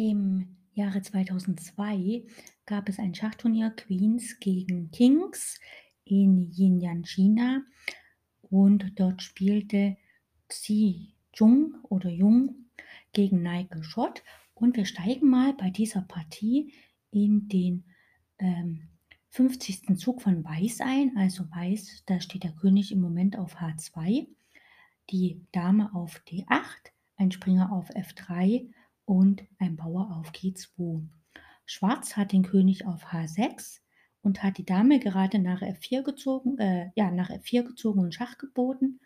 Im Jahre 2002 gab es ein Schachturnier Queens gegen Kings in Jinyan, China. Und dort spielte Xi Jung oder Jung gegen Nigel Schott. Und wir steigen mal bei dieser Partie in den ähm, 50. Zug von Weiß ein. Also Weiß, da steht der König im Moment auf H2, die Dame auf D8, ein Springer auf F3 und ein Bauer auf G2. Schwarz hat den König auf H6 und hat die Dame gerade nach F4 gezogen, äh, ja, nach F4 gezogen und Schach geboten.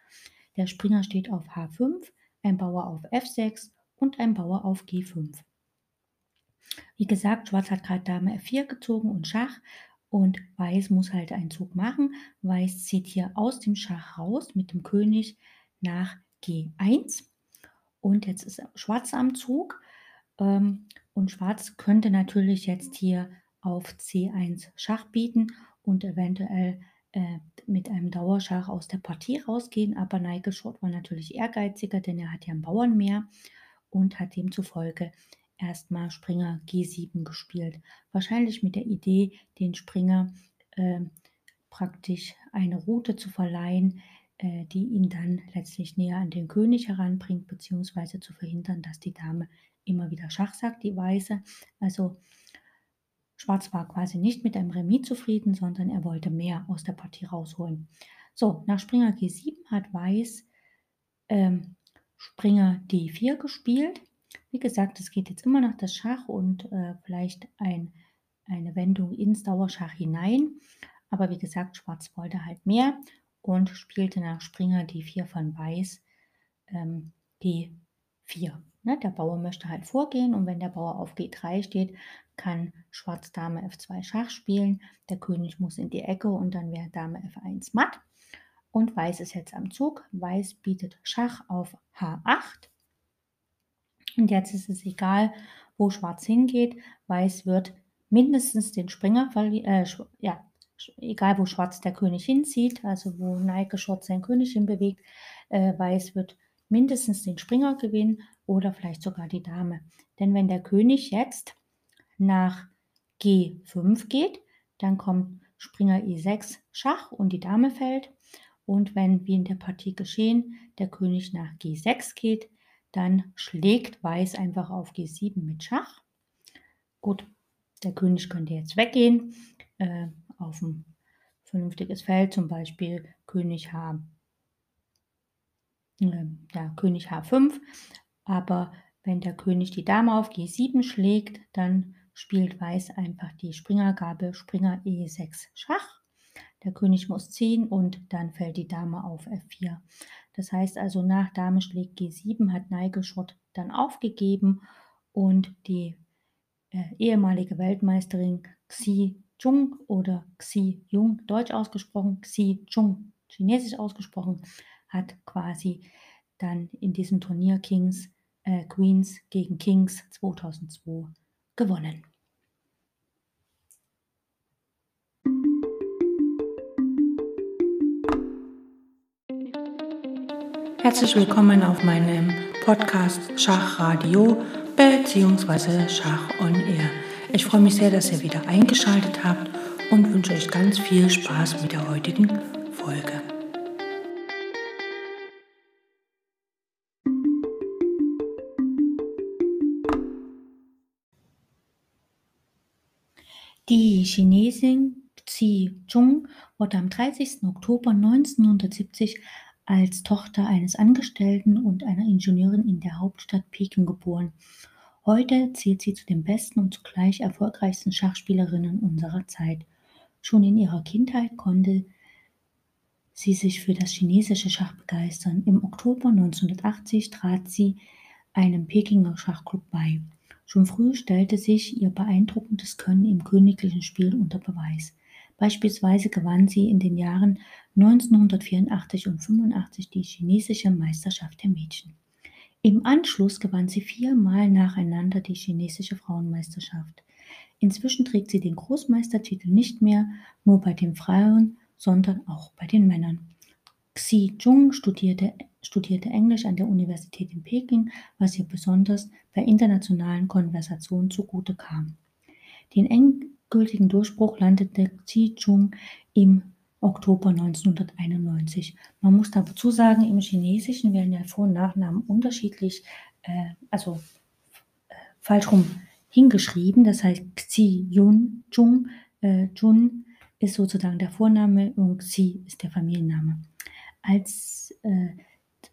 Der Springer steht auf H5, ein Bauer auf F6 und ein Bauer auf G5. Wie gesagt, Schwarz hat gerade Dame F4 gezogen und Schach und Weiß muss halt einen Zug machen. Weiß zieht hier aus dem Schach raus mit dem König nach G1 und jetzt ist Schwarz am Zug ähm, und Schwarz könnte natürlich jetzt hier auf C1 Schach bieten und eventuell äh, mit einem Dauerschach aus der Partie rausgehen. Aber Nigel Short war natürlich ehrgeiziger, denn er hat ja einen Bauern mehr und hat demzufolge erstmal Springer G7 gespielt. Wahrscheinlich mit der Idee, den Springer äh, praktisch eine Route zu verleihen, äh, die ihn dann letztlich näher an den König heranbringt, beziehungsweise zu verhindern, dass die Dame immer wieder Schach sagt, die Weiße. Also Schwarz war quasi nicht mit einem Remis zufrieden, sondern er wollte mehr aus der Partie rausholen. So, nach Springer G7 hat Weiß ähm, Springer D4 gespielt. Wie gesagt, es geht jetzt immer noch das Schach und äh, vielleicht ein, eine Wendung ins Dauerschach hinein. Aber wie gesagt, Schwarz wollte halt mehr und spielte nach Springer D4 von Weiß ähm, D4. Ne, der Bauer möchte halt vorgehen und wenn der Bauer auf G3 steht, kann Schwarz Dame F2 Schach spielen. Der König muss in die Ecke und dann wäre Dame F1 matt. Und Weiß ist jetzt am Zug. Weiß bietet Schach auf H8. Und jetzt ist es egal, wo Schwarz hingeht. Weiß wird mindestens den Springer. Äh, ja, egal wo Schwarz der König hinzieht, also wo Neike Schwarz sein König hinbewegt, äh, Weiß wird mindestens den Springer gewinnen oder vielleicht sogar die Dame. Denn wenn der König jetzt nach G5 geht, dann kommt Springer E6 Schach und die Dame fällt. Und wenn, wie in der Partie geschehen, der König nach G6 geht, dann schlägt Weiß einfach auf G7 mit Schach. Gut, der König könnte jetzt weggehen äh, auf ein vernünftiges Feld, zum Beispiel König H, äh, ja, König H5. Aber wenn der König die Dame auf G7 schlägt, dann spielt Weiß einfach die Springergabe Springer E6 Schach. Der König muss ziehen und dann fällt die Dame auf F4. Das heißt also, nach Dame schlägt G7 hat Neigeschott dann aufgegeben und die äh, ehemalige Weltmeisterin Xi Jung oder Xi Jung, deutsch ausgesprochen, Xi Jung, chinesisch ausgesprochen, hat quasi dann in diesem Turnier Kings äh, Queens gegen Kings 2002 gewonnen. Herzlich willkommen auf meinem Podcast Schachradio bzw. Schach on Air. Ich freue mich sehr, dass ihr wieder eingeschaltet habt und wünsche euch ganz viel Spaß mit der heutigen Folge. Chinesin Xi Zhong wurde am 30. Oktober 1970 als Tochter eines Angestellten und einer Ingenieurin in der Hauptstadt Peking geboren. Heute zählt sie zu den besten und zugleich erfolgreichsten Schachspielerinnen unserer Zeit. Schon in ihrer Kindheit konnte sie sich für das chinesische Schach begeistern. Im Oktober 1980 trat sie einem Pekinger Schachclub bei. Schon früh stellte sich ihr beeindruckendes Können im königlichen Spiel unter Beweis. Beispielsweise gewann sie in den Jahren 1984 und 85 die chinesische Meisterschaft der Mädchen. Im Anschluss gewann sie viermal nacheinander die chinesische Frauenmeisterschaft. Inzwischen trägt sie den Großmeistertitel nicht mehr nur bei den Frauen, sondern auch bei den Männern. Xi Jung studierte, studierte Englisch an der Universität in Peking, was ihr besonders bei internationalen Konversationen zugute kam. Den endgültigen Durchbruch landete Xi Jung im Oktober 1991. Man muss dazu sagen, im Chinesischen werden ja Vor- und Nachnamen unterschiedlich, äh, also äh, falsch rum hingeschrieben. Das heißt Xi Yun Jung, äh, Jun ist sozusagen der Vorname und Xi ist der Familienname. Als, äh,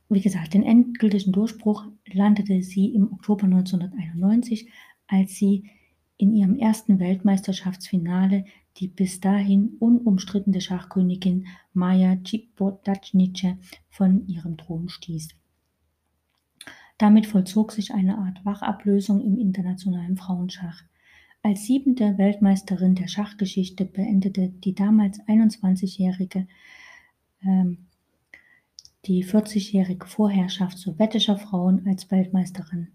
wie gesagt, den endgültigen Durchbruch landete sie im Oktober 1991, als sie in ihrem ersten Weltmeisterschaftsfinale die bis dahin unumstrittene Schachkönigin Maja Cipodacnice von ihrem Thron stieß. Damit vollzog sich eine Art Wachablösung im internationalen Frauenschach. Als siebente Weltmeisterin der Schachgeschichte beendete die damals 21-jährige ähm, die 40-jährige Vorherrschaft sowjetischer Frauen als Weltmeisterin.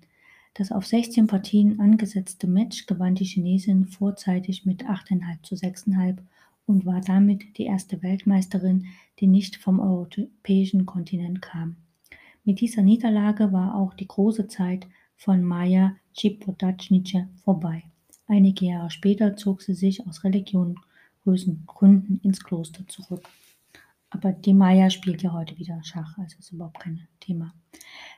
Das auf 16 Partien angesetzte Match gewann die Chinesin vorzeitig mit 8,5 zu 6,5 und war damit die erste Weltmeisterin, die nicht vom europäischen Kontinent kam. Mit dieser Niederlage war auch die große Zeit von Maja Cipodacnice vorbei. Einige Jahre später zog sie sich aus religiösen Gründen ins Kloster zurück. Aber die Maya spielt ja heute wieder Schach, also ist überhaupt kein Thema.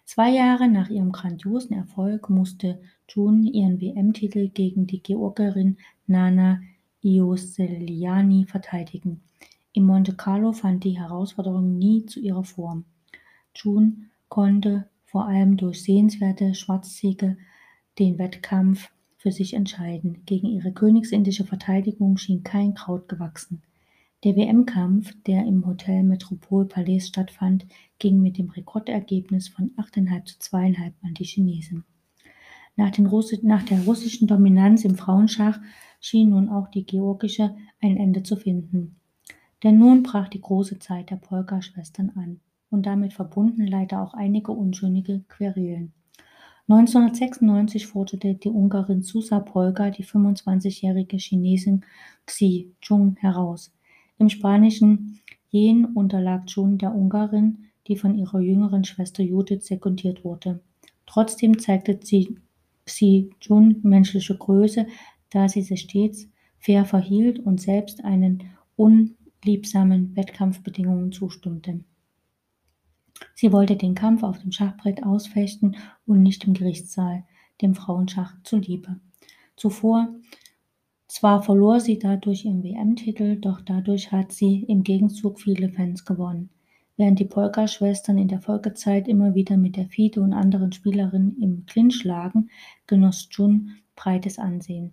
Zwei Jahre nach ihrem grandiosen Erfolg musste Jun ihren WM-Titel gegen die Georgierin Nana Ioseliani verteidigen. In Monte Carlo fand die Herausforderung nie zu ihrer Form. Jun konnte vor allem durch sehenswerte Schwarzsiege den Wettkampf für sich entscheiden. Gegen ihre königsindische Verteidigung schien kein Kraut gewachsen. Der WM-Kampf, der im Hotel Metropol Palais stattfand, ging mit dem Rekordergebnis von 8,5 zu 2,5 an die Chinesen. Nach, nach, der russischen Dominanz im Frauenschach schien nun auch die georgische ein Ende zu finden. Denn nun brach die große Zeit der Polka-Schwestern an und damit verbunden leider auch einige unschöne Querelen. 1996 forderte die Ungarin Susa Polka die 25-jährige Chinesin Xi Jung heraus. Im Spanischen Jen unterlag Jun der Ungarin, die von ihrer jüngeren Schwester Judith sekundiert wurde. Trotzdem zeigte sie, sie Jun menschliche Größe, da sie sich stets fair verhielt und selbst einen unliebsamen Wettkampfbedingungen zustimmte. Sie wollte den Kampf auf dem Schachbrett ausfechten und nicht im Gerichtssaal, dem Frauenschach zuliebe. Zuvor zwar verlor sie dadurch ihren WM-Titel, doch dadurch hat sie im Gegenzug viele Fans gewonnen. Während die Polka-Schwestern in der Folgezeit immer wieder mit der FIDE und anderen Spielerinnen im Clinch lagen, genoss Jun breites Ansehen.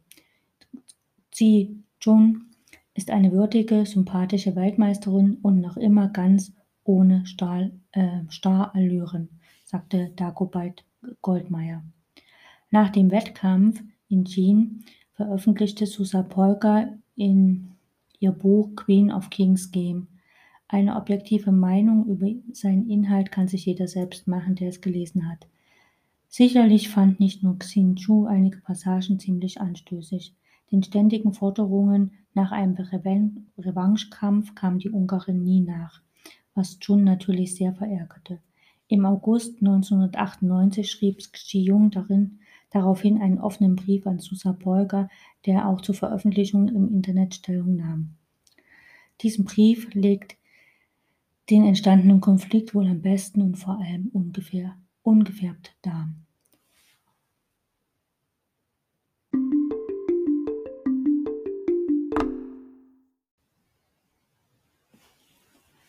Sie, Jun, ist eine würdige, sympathische Weltmeisterin und noch immer ganz ohne Stahl, äh, Starallüren, sagte Dagobert Goldmeier. Nach dem Wettkampf in Jean veröffentlichte Susa Polka in ihr Buch Queen of Kings Game. Eine objektive Meinung über seinen Inhalt kann sich jeder selbst machen, der es gelesen hat. Sicherlich fand nicht nur Xin Chu einige Passagen ziemlich anstößig. Den ständigen Forderungen nach einem Revan Revanchekampf kam die Ungarin nie nach, was Chun natürlich sehr verärgerte. Im August 1998 schrieb Xi Jung darin, daraufhin einen offenen Brief an Susa Polgar, der auch zur Veröffentlichung im Internet Stellung nahm. Diesen Brief legt den entstandenen Konflikt wohl am besten und vor allem ungefähr, ungefärbt dar.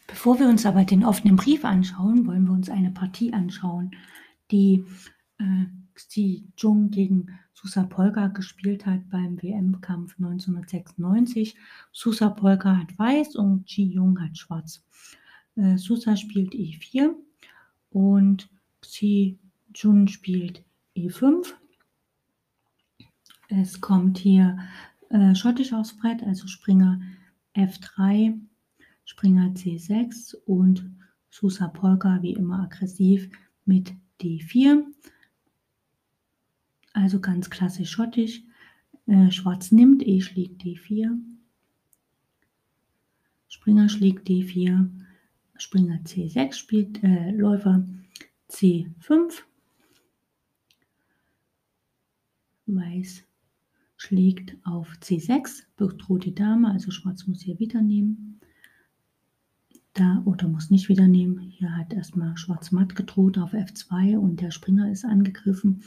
Bevor wir uns aber den offenen Brief anschauen, wollen wir uns eine Partie anschauen, die äh, Xi Jung gegen Susa Polka gespielt hat beim WM-Kampf 1996. Susa Polka hat weiß und Xi Jung hat schwarz. Äh, Susa spielt E4 und Xi Jung spielt E5. Es kommt hier äh, schottisch aufs Brett, also Springer F3, Springer C6 und Susa Polka wie immer aggressiv mit D4. Also ganz klassisch schottisch. Äh, Schwarz nimmt, E schlägt D4. Springer schlägt D4. Springer C6 spielt äh, Läufer C5. Weiß schlägt auf C6, bedroht die Dame, also Schwarz muss hier wieder nehmen. Da, oder muss nicht wieder nehmen. Hier hat erstmal Schwarz matt gedroht auf F2 und der Springer ist angegriffen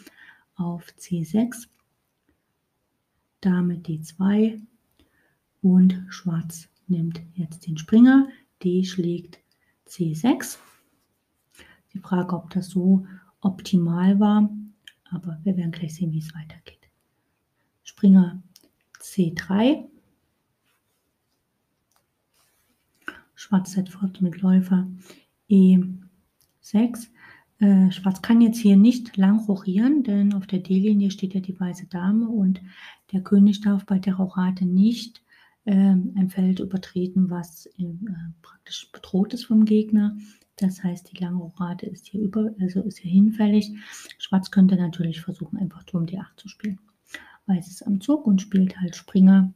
auf C6. Dame D2 und Schwarz nimmt jetzt den Springer. D schlägt C6. Die Frage, ob das so optimal war, aber wir werden gleich sehen, wie es weitergeht. Springer C3. Schwarz setzt fort mit Läufer E6. Äh, Schwarz kann jetzt hier nicht lang rochieren, denn auf der D-Linie steht ja die weiße Dame und der König darf bei der Rochade nicht äh, ein Feld übertreten, was äh, praktisch bedroht ist vom Gegner. Das heißt, die lange Rochade ist hier über, also ist hier hinfällig. Schwarz könnte natürlich versuchen, einfach Turm D8 zu spielen. Weiß ist am Zug und spielt halt Springer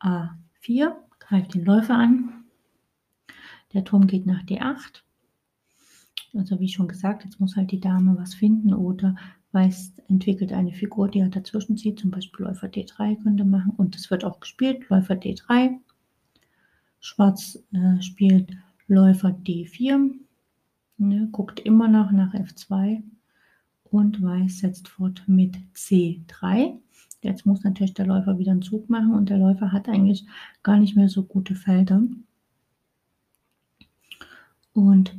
A4, greift den Läufer an. Der Turm geht nach D8. Also wie schon gesagt, jetzt muss halt die Dame was finden oder Weiß entwickelt eine Figur, die er dazwischen zieht, zum Beispiel Läufer D3 könnte machen und es wird auch gespielt, Läufer D3. Schwarz äh, spielt Läufer D4, ne, guckt immer noch nach F2 und Weiß setzt fort mit C3. Jetzt muss natürlich der Läufer wieder einen Zug machen und der Läufer hat eigentlich gar nicht mehr so gute Felder. Und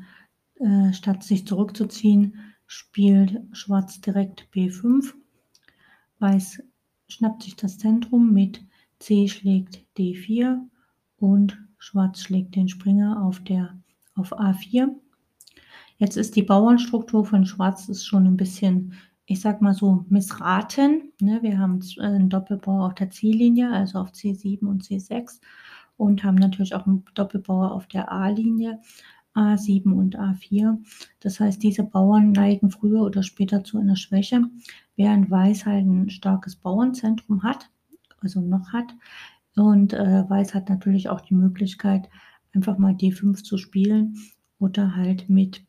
äh, statt sich zurückzuziehen, spielt Schwarz direkt B5. Weiß schnappt sich das Zentrum mit C schlägt D4 und Schwarz schlägt den Springer auf, der, auf A4. Jetzt ist die Bauernstruktur von Schwarz ist schon ein bisschen ich sag mal so, missraten. Ne? Wir haben äh, einen Doppelbauer auf der C-Linie, also auf C7 und C6 und haben natürlich auch einen Doppelbauer auf der A-Linie, A7 und A4. Das heißt, diese Bauern neigen früher oder später zu einer Schwäche, während Weiß halt ein starkes Bauernzentrum hat, also noch hat. Und äh, Weiß hat natürlich auch die Möglichkeit, einfach mal D5 zu spielen oder halt mit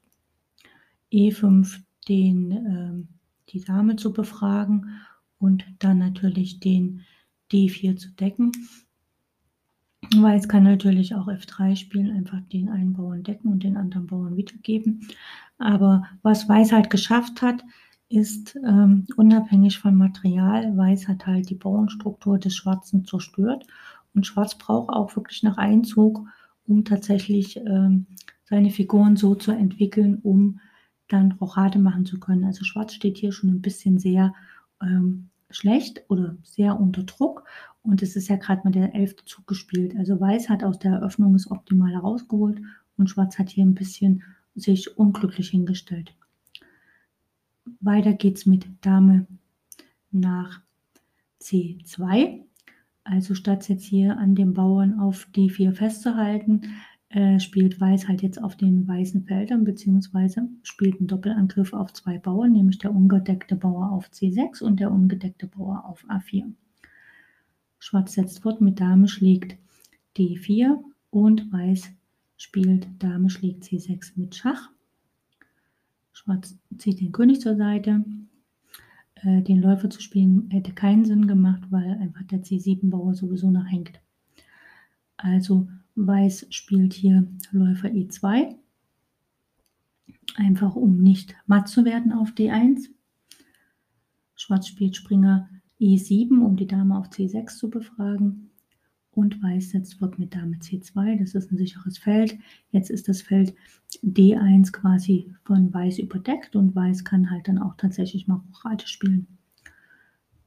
E5 den ähm, die Dame zu befragen und dann natürlich den D4 zu decken. Weiß kann natürlich auch F3 spielen, einfach den einen Bauern decken und den anderen Bauern wiedergeben. Aber was Weiß halt geschafft hat, ist ähm, unabhängig von Material. Weiß hat halt die Bauernstruktur des Schwarzen zerstört und Schwarz braucht auch wirklich nach Einzug, um tatsächlich ähm, seine Figuren so zu entwickeln, um dann Rochade machen zu können. Also Schwarz steht hier schon ein bisschen sehr ähm, schlecht oder sehr unter Druck. Und es ist ja gerade mal der elfte Zug gespielt. Also Weiß hat aus der Eröffnung das Optimale rausgeholt und Schwarz hat hier ein bisschen sich unglücklich hingestellt. Weiter geht's mit Dame nach C2. Also statt jetzt hier an dem Bauern auf D4 festzuhalten, äh, spielt Weiß halt jetzt auf den weißen Feldern, beziehungsweise spielt einen Doppelangriff auf zwei Bauern, nämlich der ungedeckte Bauer auf C6 und der ungedeckte Bauer auf A4. Schwarz setzt fort mit Dame schlägt D4 und Weiß spielt Dame schlägt C6 mit Schach. Schwarz zieht den König zur Seite. Äh, den Läufer zu spielen hätte keinen Sinn gemacht, weil einfach der C7-Bauer sowieso noch hängt. Also Weiß spielt hier Läufer E2, einfach um nicht matt zu werden auf D1. Schwarz spielt Springer E7, um die Dame auf C6 zu befragen. Und Weiß setzt fort mit Dame C2, das ist ein sicheres Feld. Jetzt ist das Feld D1 quasi von Weiß überdeckt und Weiß kann halt dann auch tatsächlich mal Hochreite spielen.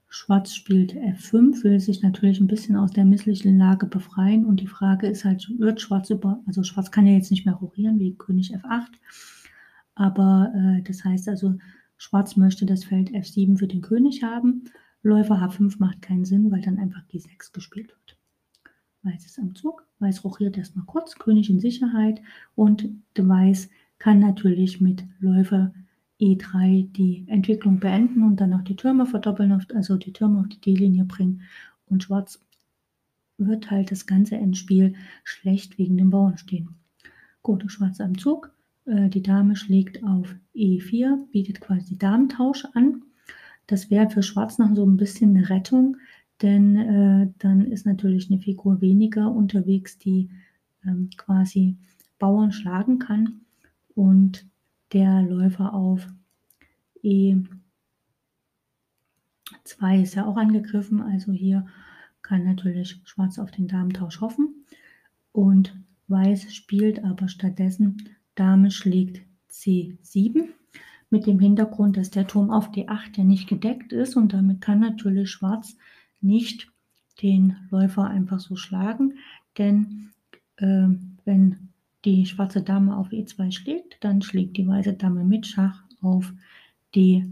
Schwarz spielt F5, will sich natürlich ein bisschen aus der misslichen Lage befreien. Und die Frage ist halt, wird Schwarz über, also Schwarz kann ja jetzt nicht mehr rochieren wie König F8, aber äh, das heißt also, Schwarz möchte das Feld F7 für den König haben, Läufer H5 macht keinen Sinn, weil dann einfach G6 gespielt wird. Weiß ist am Zug, Weiß rochiert erstmal kurz, König in Sicherheit. Und Weiß kann natürlich mit Läufer E3 die Entwicklung beenden und dann auch die Türme verdoppeln, also die Türme auf die D-Linie bringen. Und Schwarz wird halt das ganze Endspiel schlecht wegen dem Bauern stehen. Gut, Schwarz am Zug. Äh, die Dame schlägt auf E4, bietet quasi Damentausch an. Das wäre für Schwarz noch so ein bisschen eine Rettung, denn äh, dann ist natürlich eine Figur weniger unterwegs, die ähm, quasi Bauern schlagen kann. Und der Läufer auf E2 ist ja auch angegriffen, also hier kann natürlich Schwarz auf den Damentausch hoffen. Und Weiß spielt aber stattdessen Dame schlägt C7 mit dem Hintergrund, dass der Turm auf D8 ja nicht gedeckt ist. Und damit kann natürlich Schwarz nicht den Läufer einfach so schlagen, denn äh, wenn die schwarze Dame auf E2 schlägt, dann schlägt die weiße Dame mit Schach auf D,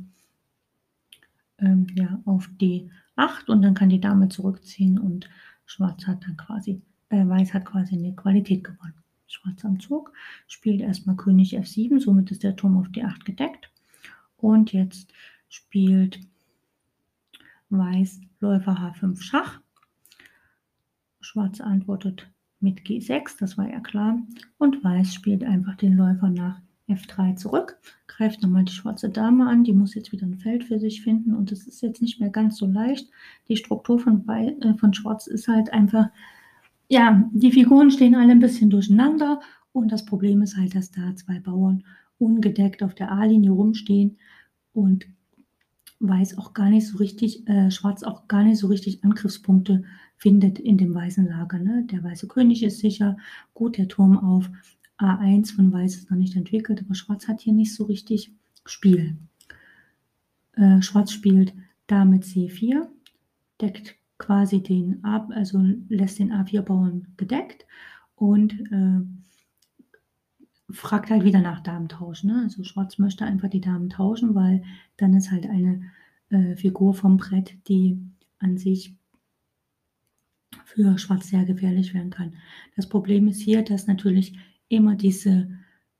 ähm, ja, auf D8 und dann kann die Dame zurückziehen und Schwarz hat dann quasi, äh, Weiß hat quasi eine Qualität gewonnen. Schwarz am Zug spielt erstmal König F7, somit ist der Turm auf D8 gedeckt. Und jetzt spielt Weiß Läufer H5 Schach. Schwarz antwortet mit G6, das war ja klar. Und Weiß spielt einfach den Läufer nach F3 zurück, greift nochmal die schwarze Dame an, die muss jetzt wieder ein Feld für sich finden und es ist jetzt nicht mehr ganz so leicht. Die Struktur von, äh, von Schwarz ist halt einfach, ja, die Figuren stehen alle ein bisschen durcheinander und das Problem ist halt, dass da zwei Bauern ungedeckt auf der A-Linie rumstehen und Weiß auch gar nicht so richtig, äh, Schwarz auch gar nicht so richtig Angriffspunkte findet in dem weißen Lager. Ne? Der weiße König ist sicher, gut, der Turm auf A1 von Weiß ist noch nicht entwickelt, aber Schwarz hat hier nicht so richtig Spiel. Äh, Schwarz spielt Dame C4, deckt quasi den ab, also lässt den A4-Bauern gedeckt und äh, fragt halt wieder nach Damentausch. Ne? Also Schwarz möchte einfach die Damen tauschen, weil dann ist halt eine äh, Figur vom Brett, die an sich für Schwarz sehr gefährlich werden kann. Das Problem ist hier, dass natürlich immer diese,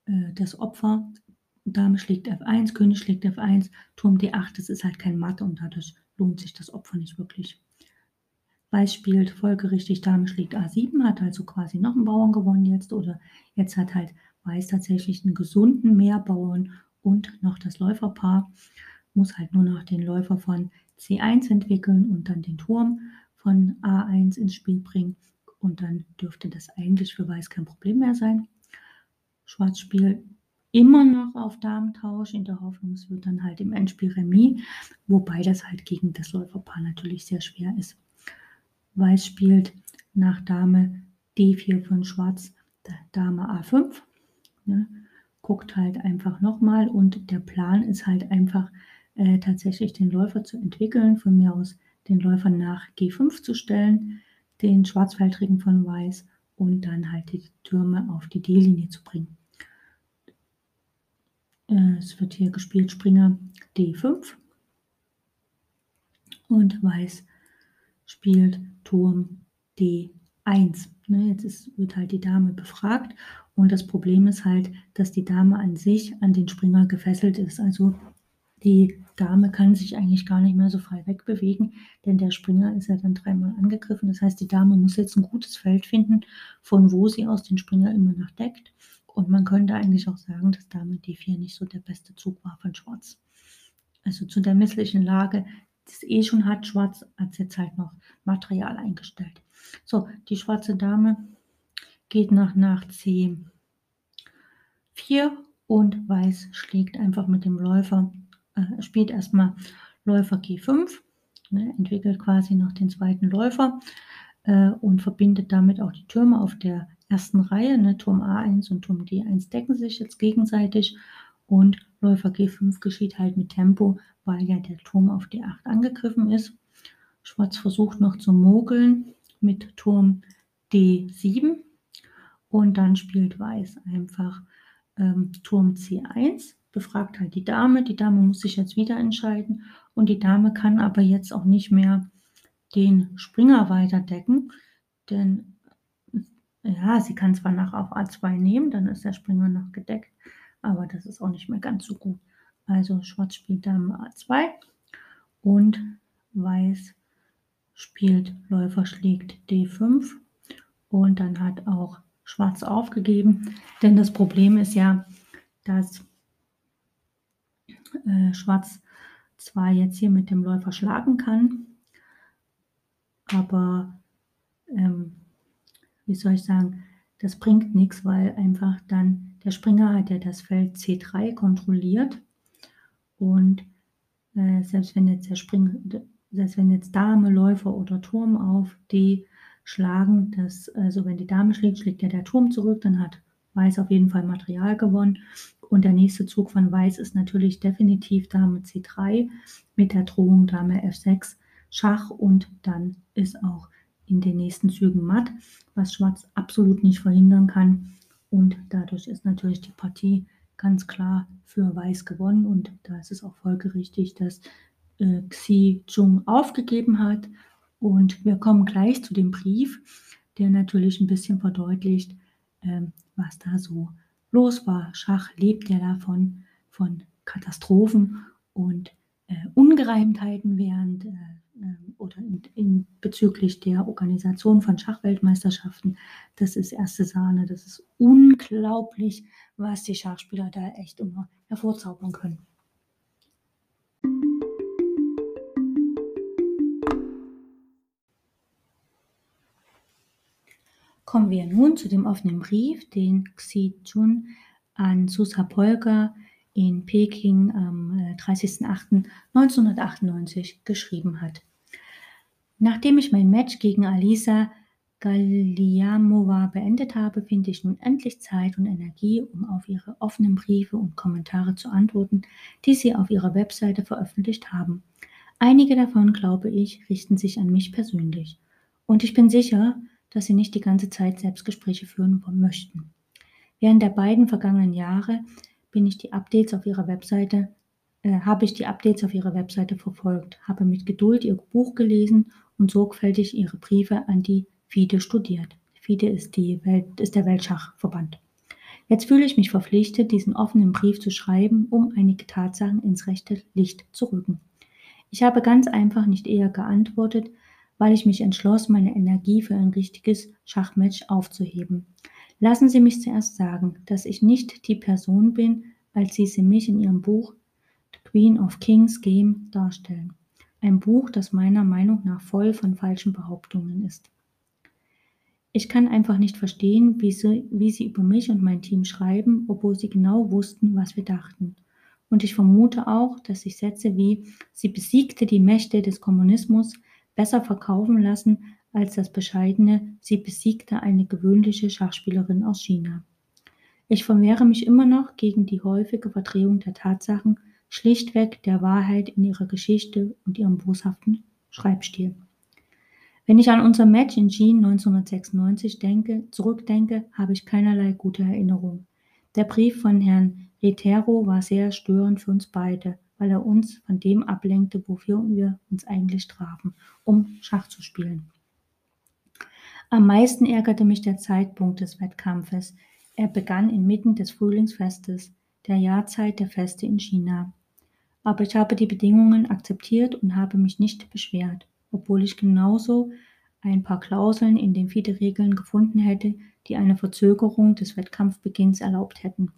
äh, das Opfer, Dame schlägt F1, König schlägt F1, Turm D8, das ist halt kein Mathe und dadurch lohnt sich das Opfer nicht wirklich. Weiß spielt folgerichtig, Dame schlägt A7, hat also quasi noch einen Bauern gewonnen jetzt oder jetzt hat halt Weiß tatsächlich einen gesunden Mehrbauern und noch das Läuferpaar, muss halt nur noch den Läufer von C1 entwickeln und dann den Turm von A1 ins Spiel bringen und dann dürfte das eigentlich für Weiß kein Problem mehr sein. Schwarz spielt immer noch auf Damentausch in der Hoffnung, es wird dann halt im Endspiel Remis, wobei das halt gegen das Läuferpaar natürlich sehr schwer ist. Weiß spielt nach Dame D4 von Schwarz Dame A5 Ne? Guckt halt einfach nochmal und der Plan ist halt einfach äh, tatsächlich den Läufer zu entwickeln, von mir aus den Läufer nach G5 zu stellen, den Schwarzfeldring von Weiß und dann halt die Türme auf die D-Linie zu bringen. Äh, es wird hier gespielt Springer D5 und Weiß spielt Turm D1. Ne, jetzt ist, wird halt die Dame befragt und das Problem ist halt, dass die Dame an sich an den Springer gefesselt ist. Also die Dame kann sich eigentlich gar nicht mehr so frei wegbewegen, denn der Springer ist ja dann dreimal angegriffen. Das heißt, die Dame muss jetzt ein gutes Feld finden, von wo sie aus den Springer immer noch deckt. Und man könnte eigentlich auch sagen, dass Dame D4 nicht so der beste Zug war von Schwarz. Also zu der misslichen Lage, es eh schon hat, Schwarz hat jetzt halt noch Material eingestellt. So, die schwarze Dame geht nach, nach C4 und Weiß schlägt einfach mit dem Läufer, äh, spielt erstmal Läufer G5, ne, entwickelt quasi noch den zweiten Läufer äh, und verbindet damit auch die Türme auf der ersten Reihe. Ne, Turm A1 und Turm D1 decken sich jetzt gegenseitig und Läufer G5 geschieht halt mit Tempo, weil ja der Turm auf D8 angegriffen ist. Schwarz versucht noch zu mogeln mit Turm D7 und dann spielt Weiß einfach ähm, Turm C1, befragt halt die Dame. Die Dame muss sich jetzt wieder entscheiden. Und die Dame kann aber jetzt auch nicht mehr den Springer weiter decken, denn ja, sie kann zwar nach auf A2 nehmen, dann ist der Springer noch gedeckt, aber das ist auch nicht mehr ganz so gut. Also Schwarz spielt Dame A2 und Weiß spielt Läufer schlägt D5 und dann hat auch Schwarz aufgegeben, denn das Problem ist ja, dass äh, Schwarz zwar jetzt hier mit dem Läufer schlagen kann, aber ähm, wie soll ich sagen, das bringt nichts, weil einfach dann der Springer hat ja das Feld C3 kontrolliert und äh, selbst wenn jetzt der Springer, selbst wenn jetzt Dame, Läufer oder Turm auf D schlagen, das, also wenn die Dame schlägt, schlägt ja der Turm zurück, dann hat Weiß auf jeden Fall Material gewonnen. Und der nächste Zug von Weiß ist natürlich definitiv Dame C3 mit der Drohung Dame F6 Schach und dann ist auch in den nächsten Zügen matt, was Schwarz absolut nicht verhindern kann. Und dadurch ist natürlich die Partie ganz klar für Weiß gewonnen und da ist es auch folgerichtig, dass äh, Xi Jung aufgegeben hat. Und wir kommen gleich zu dem Brief, der natürlich ein bisschen verdeutlicht, äh, was da so los war. Schach lebt ja davon, von Katastrophen und äh, Ungereimtheiten während äh, ähm, oder in, in, bezüglich der Organisation von Schachweltmeisterschaften. Das ist erste Sahne. Das ist unglaublich, was die Schachspieler da echt immer hervorzaubern können. Kommen wir nun zu dem offenen Brief, den Xi Jun an Susa Polka in Peking am 30.08.1998 äh, geschrieben hat. Nachdem ich mein Match gegen Alisa Galiamova beendet habe, finde ich nun endlich Zeit und Energie, um auf Ihre offenen Briefe und Kommentare zu antworten, die Sie auf Ihrer Webseite veröffentlicht haben. Einige davon, glaube ich, richten sich an mich persönlich. Und ich bin sicher, dass Sie nicht die ganze Zeit Selbstgespräche führen möchten. Während der beiden vergangenen Jahre bin ich die Updates auf ihrer Webseite, äh, habe ich die Updates auf ihrer Webseite verfolgt, habe mit Geduld ihr Buch gelesen und sorgfältig ihre Briefe an die FIDE studiert. FIDE ist, die Welt, ist der Weltschachverband. Jetzt fühle ich mich verpflichtet, diesen offenen Brief zu schreiben, um einige Tatsachen ins rechte Licht zu rücken. Ich habe ganz einfach nicht eher geantwortet, weil ich mich entschloss, meine Energie für ein richtiges Schachmatch aufzuheben. Lassen Sie mich zuerst sagen, dass ich nicht die Person bin, als Sie sie mich in Ihrem Buch The Queen of Kings Game darstellen. Ein Buch, das meiner Meinung nach voll von falschen Behauptungen ist. Ich kann einfach nicht verstehen, wie sie, wie sie über mich und mein Team schreiben, obwohl sie genau wussten, was wir dachten. Und ich vermute auch, dass sich Sätze wie sie besiegte die Mächte des Kommunismus besser verkaufen lassen als das bescheidene Sie besiegte eine gewöhnliche Schachspielerin aus China. Ich verwehre mich immer noch gegen die häufige Verdrehung der Tatsachen, schlichtweg der Wahrheit in ihrer Geschichte und ihrem boshaften Schreibstil. Wenn ich an unser Match in Jean 1996 denke, zurückdenke, habe ich keinerlei gute Erinnerung. Der Brief von Herrn Retero war sehr störend für uns beide, weil er uns von dem ablenkte, wofür wir uns eigentlich trafen, um Schach zu spielen. Am meisten ärgerte mich der Zeitpunkt des Wettkampfes. Er begann inmitten des Frühlingsfestes, der Jahrzeit der Feste in China. Aber ich habe die Bedingungen akzeptiert und habe mich nicht beschwert, obwohl ich genauso ein paar Klauseln in den FIDE-Regeln gefunden hätte, die eine Verzögerung des Wettkampfbeginns erlaubt hätten.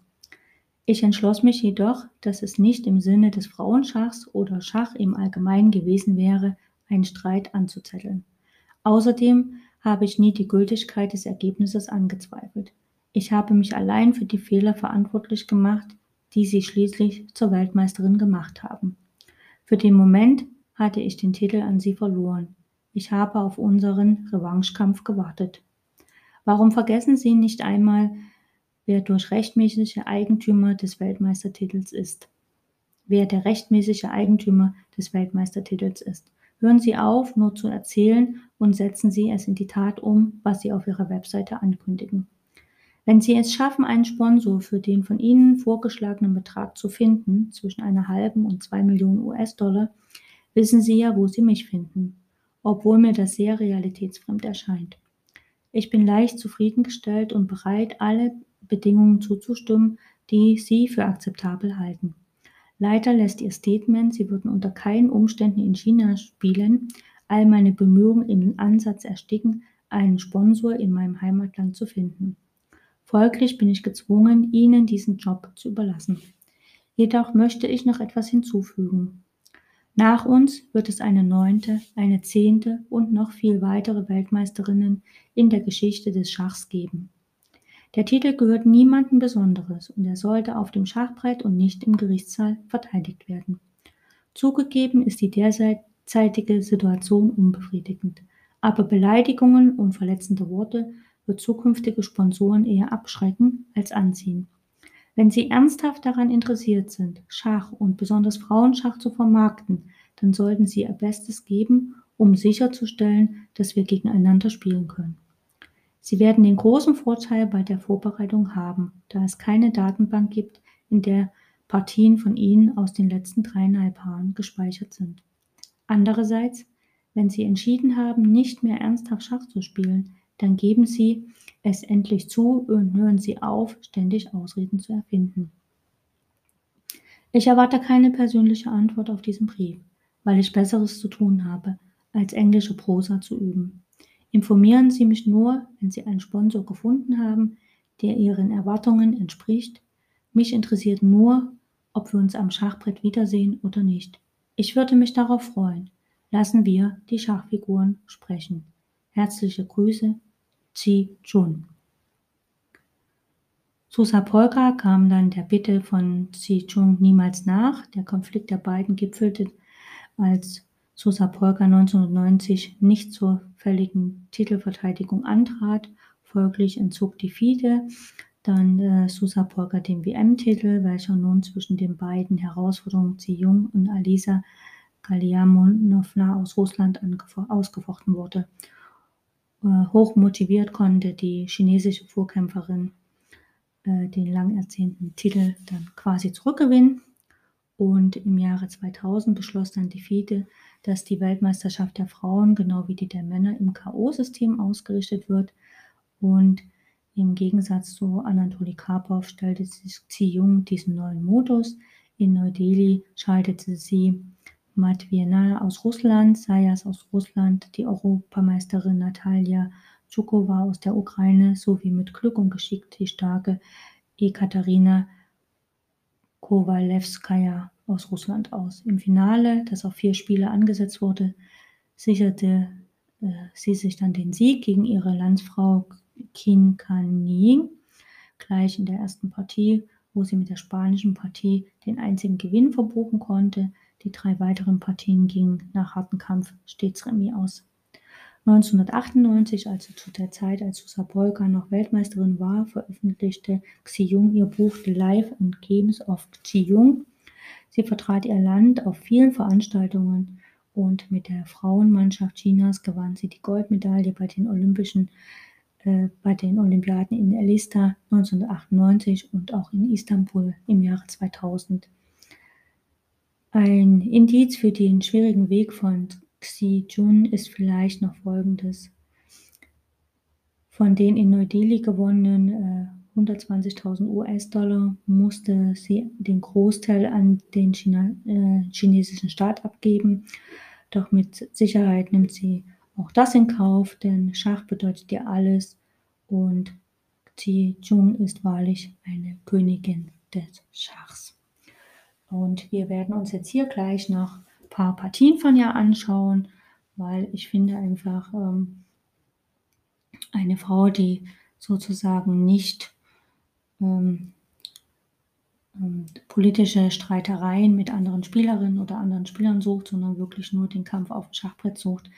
Ich entschloss mich jedoch, dass es nicht im Sinne des Frauenschachs oder Schach im Allgemeinen gewesen wäre, einen Streit anzuzetteln. Außerdem habe ich nie die Gültigkeit des Ergebnisses angezweifelt. Ich habe mich allein für die Fehler verantwortlich gemacht, die sie schließlich zur Weltmeisterin gemacht haben. Für den Moment hatte ich den Titel an sie verloren. Ich habe auf unseren Revanchekampf gewartet. Warum vergessen Sie nicht einmal, wer durch rechtmäßige Eigentümer des Weltmeistertitels ist? Wer der rechtmäßige Eigentümer des Weltmeistertitels ist? Hören Sie auf, nur zu erzählen und setzen Sie es in die Tat um, was Sie auf Ihrer Webseite ankündigen. Wenn Sie es schaffen, einen Sponsor für den von Ihnen vorgeschlagenen Betrag zu finden, zwischen einer halben und zwei Millionen US-Dollar, wissen Sie ja, wo Sie mich finden, obwohl mir das sehr realitätsfremd erscheint. Ich bin leicht zufriedengestellt und bereit, alle Bedingungen zuzustimmen, die Sie für akzeptabel halten. Leider lässt ihr Statement, sie würden unter keinen Umständen in China spielen, all meine Bemühungen im Ansatz ersticken, einen Sponsor in meinem Heimatland zu finden. Folglich bin ich gezwungen, Ihnen diesen Job zu überlassen. Jedoch möchte ich noch etwas hinzufügen. Nach uns wird es eine neunte, eine zehnte und noch viel weitere Weltmeisterinnen in der Geschichte des Schachs geben. Der Titel gehört niemandem Besonderes und er sollte auf dem Schachbrett und nicht im Gerichtssaal verteidigt werden. Zugegeben ist die derzeitige Situation unbefriedigend, aber Beleidigungen und verletzende Worte wird zukünftige Sponsoren eher abschrecken als anziehen. Wenn Sie ernsthaft daran interessiert sind, Schach und besonders Frauenschach zu vermarkten, dann sollten Sie Ihr Bestes geben, um sicherzustellen, dass wir gegeneinander spielen können. Sie werden den großen Vorteil bei der Vorbereitung haben, da es keine Datenbank gibt, in der Partien von Ihnen aus den letzten dreieinhalb Jahren gespeichert sind. Andererseits, wenn Sie entschieden haben, nicht mehr ernsthaft Schach zu spielen, dann geben Sie es endlich zu und hören Sie auf, ständig Ausreden zu erfinden. Ich erwarte keine persönliche Antwort auf diesen Brief, weil ich Besseres zu tun habe, als englische Prosa zu üben. Informieren Sie mich nur, wenn Sie einen Sponsor gefunden haben, der Ihren Erwartungen entspricht. Mich interessiert nur, ob wir uns am Schachbrett wiedersehen oder nicht. Ich würde mich darauf freuen. Lassen wir die Schachfiguren sprechen. Herzliche Grüße, Chi Chun. Susa Polka kam dann der Bitte von Xi Chung niemals nach. Der Konflikt der beiden gipfelte, als Susa Polka 1990 nicht zur völligen Titelverteidigung antrat. Folglich entzog die FIDE dann äh, Susa Polka den WM-Titel, welcher nun zwischen den beiden Herausforderungen Xi Jung und Alisa Galiamonowna aus Russland ausgefochten wurde. Äh, hoch motiviert konnte die chinesische Vorkämpferin äh, den lang ersehnten Titel dann quasi zurückgewinnen. Und im Jahre 2000 beschloss dann die FIDE, dass die Weltmeisterschaft der Frauen genau wie die der Männer im K.O.-System ausgerichtet wird. Und im Gegensatz zu Anatoly Karpov stellte sich Xi Jung diesen neuen Modus. In Neu-Delhi schaltete sie Matviena aus Russland, Sayas aus Russland, die Europameisterin Natalia Tschukova aus der Ukraine sowie mit Glück und Geschick die starke Ekaterina Kowalewskaja aus Russland aus. Im Finale, das auf vier Spiele angesetzt wurde, sicherte äh, sie sich dann den Sieg gegen ihre Landsfrau Qin Kan Gleich in der ersten Partie, wo sie mit der spanischen Partie den einzigen Gewinn verbuchen konnte, die drei weiteren Partien gingen nach hartem Kampf stets Remis aus. 1998, also zu der Zeit, als Susa Polka noch Weltmeisterin war, veröffentlichte Xi Jung ihr Buch The Life and Games of Xi Jung. Sie vertrat ihr Land auf vielen Veranstaltungen und mit der Frauenmannschaft Chinas gewann sie die Goldmedaille bei den Olympischen äh, bei den Olympiaden in Elista 1998 und auch in Istanbul im Jahre 2000. Ein Indiz für den schwierigen Weg von Xi Jun ist vielleicht noch folgendes. Von den in Neu-Delhi gewonnenen äh, 120.000 US-Dollar musste sie den Großteil an den China, äh, chinesischen Staat abgeben. Doch mit Sicherheit nimmt sie auch das in Kauf, denn Schach bedeutet ja alles und Xi Jun ist wahrlich eine Königin des Schachs. Und wir werden uns jetzt hier gleich noch ein paar Partien von ihr anschauen, weil ich finde einfach ähm, eine Frau, die sozusagen nicht ähm, ähm, politische Streitereien mit anderen Spielerinnen oder anderen Spielern sucht, sondern wirklich nur den Kampf auf dem Schachbrett sucht.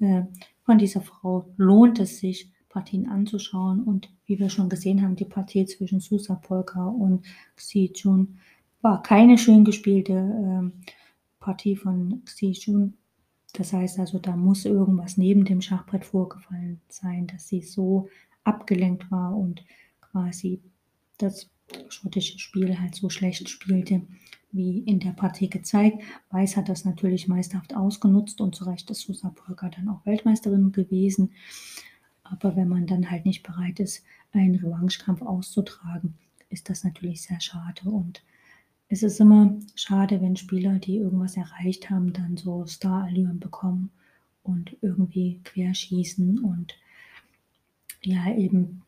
Äh, von dieser Frau lohnt es sich, Partien anzuschauen. Und wie wir schon gesehen haben, die Partie zwischen Susa Polka und Xi Jun war keine schön gespielte ähm, Partie von Xi Jun. Das heißt also, da muss irgendwas neben dem Schachbrett vorgefallen sein, dass sie so abgelenkt war und quasi das schottische Spiel halt so schlecht spielte, wie in der Partie gezeigt. Weiß hat das natürlich meisterhaft ausgenutzt und zu Recht ist Susa Polka dann auch Weltmeisterin gewesen. Aber wenn man dann halt nicht bereit ist, einen Revanchekampf auszutragen, ist das natürlich sehr schade und es ist immer schade, wenn Spieler, die irgendwas erreicht haben, dann so Star-Allüren bekommen und irgendwie querschießen und ja eben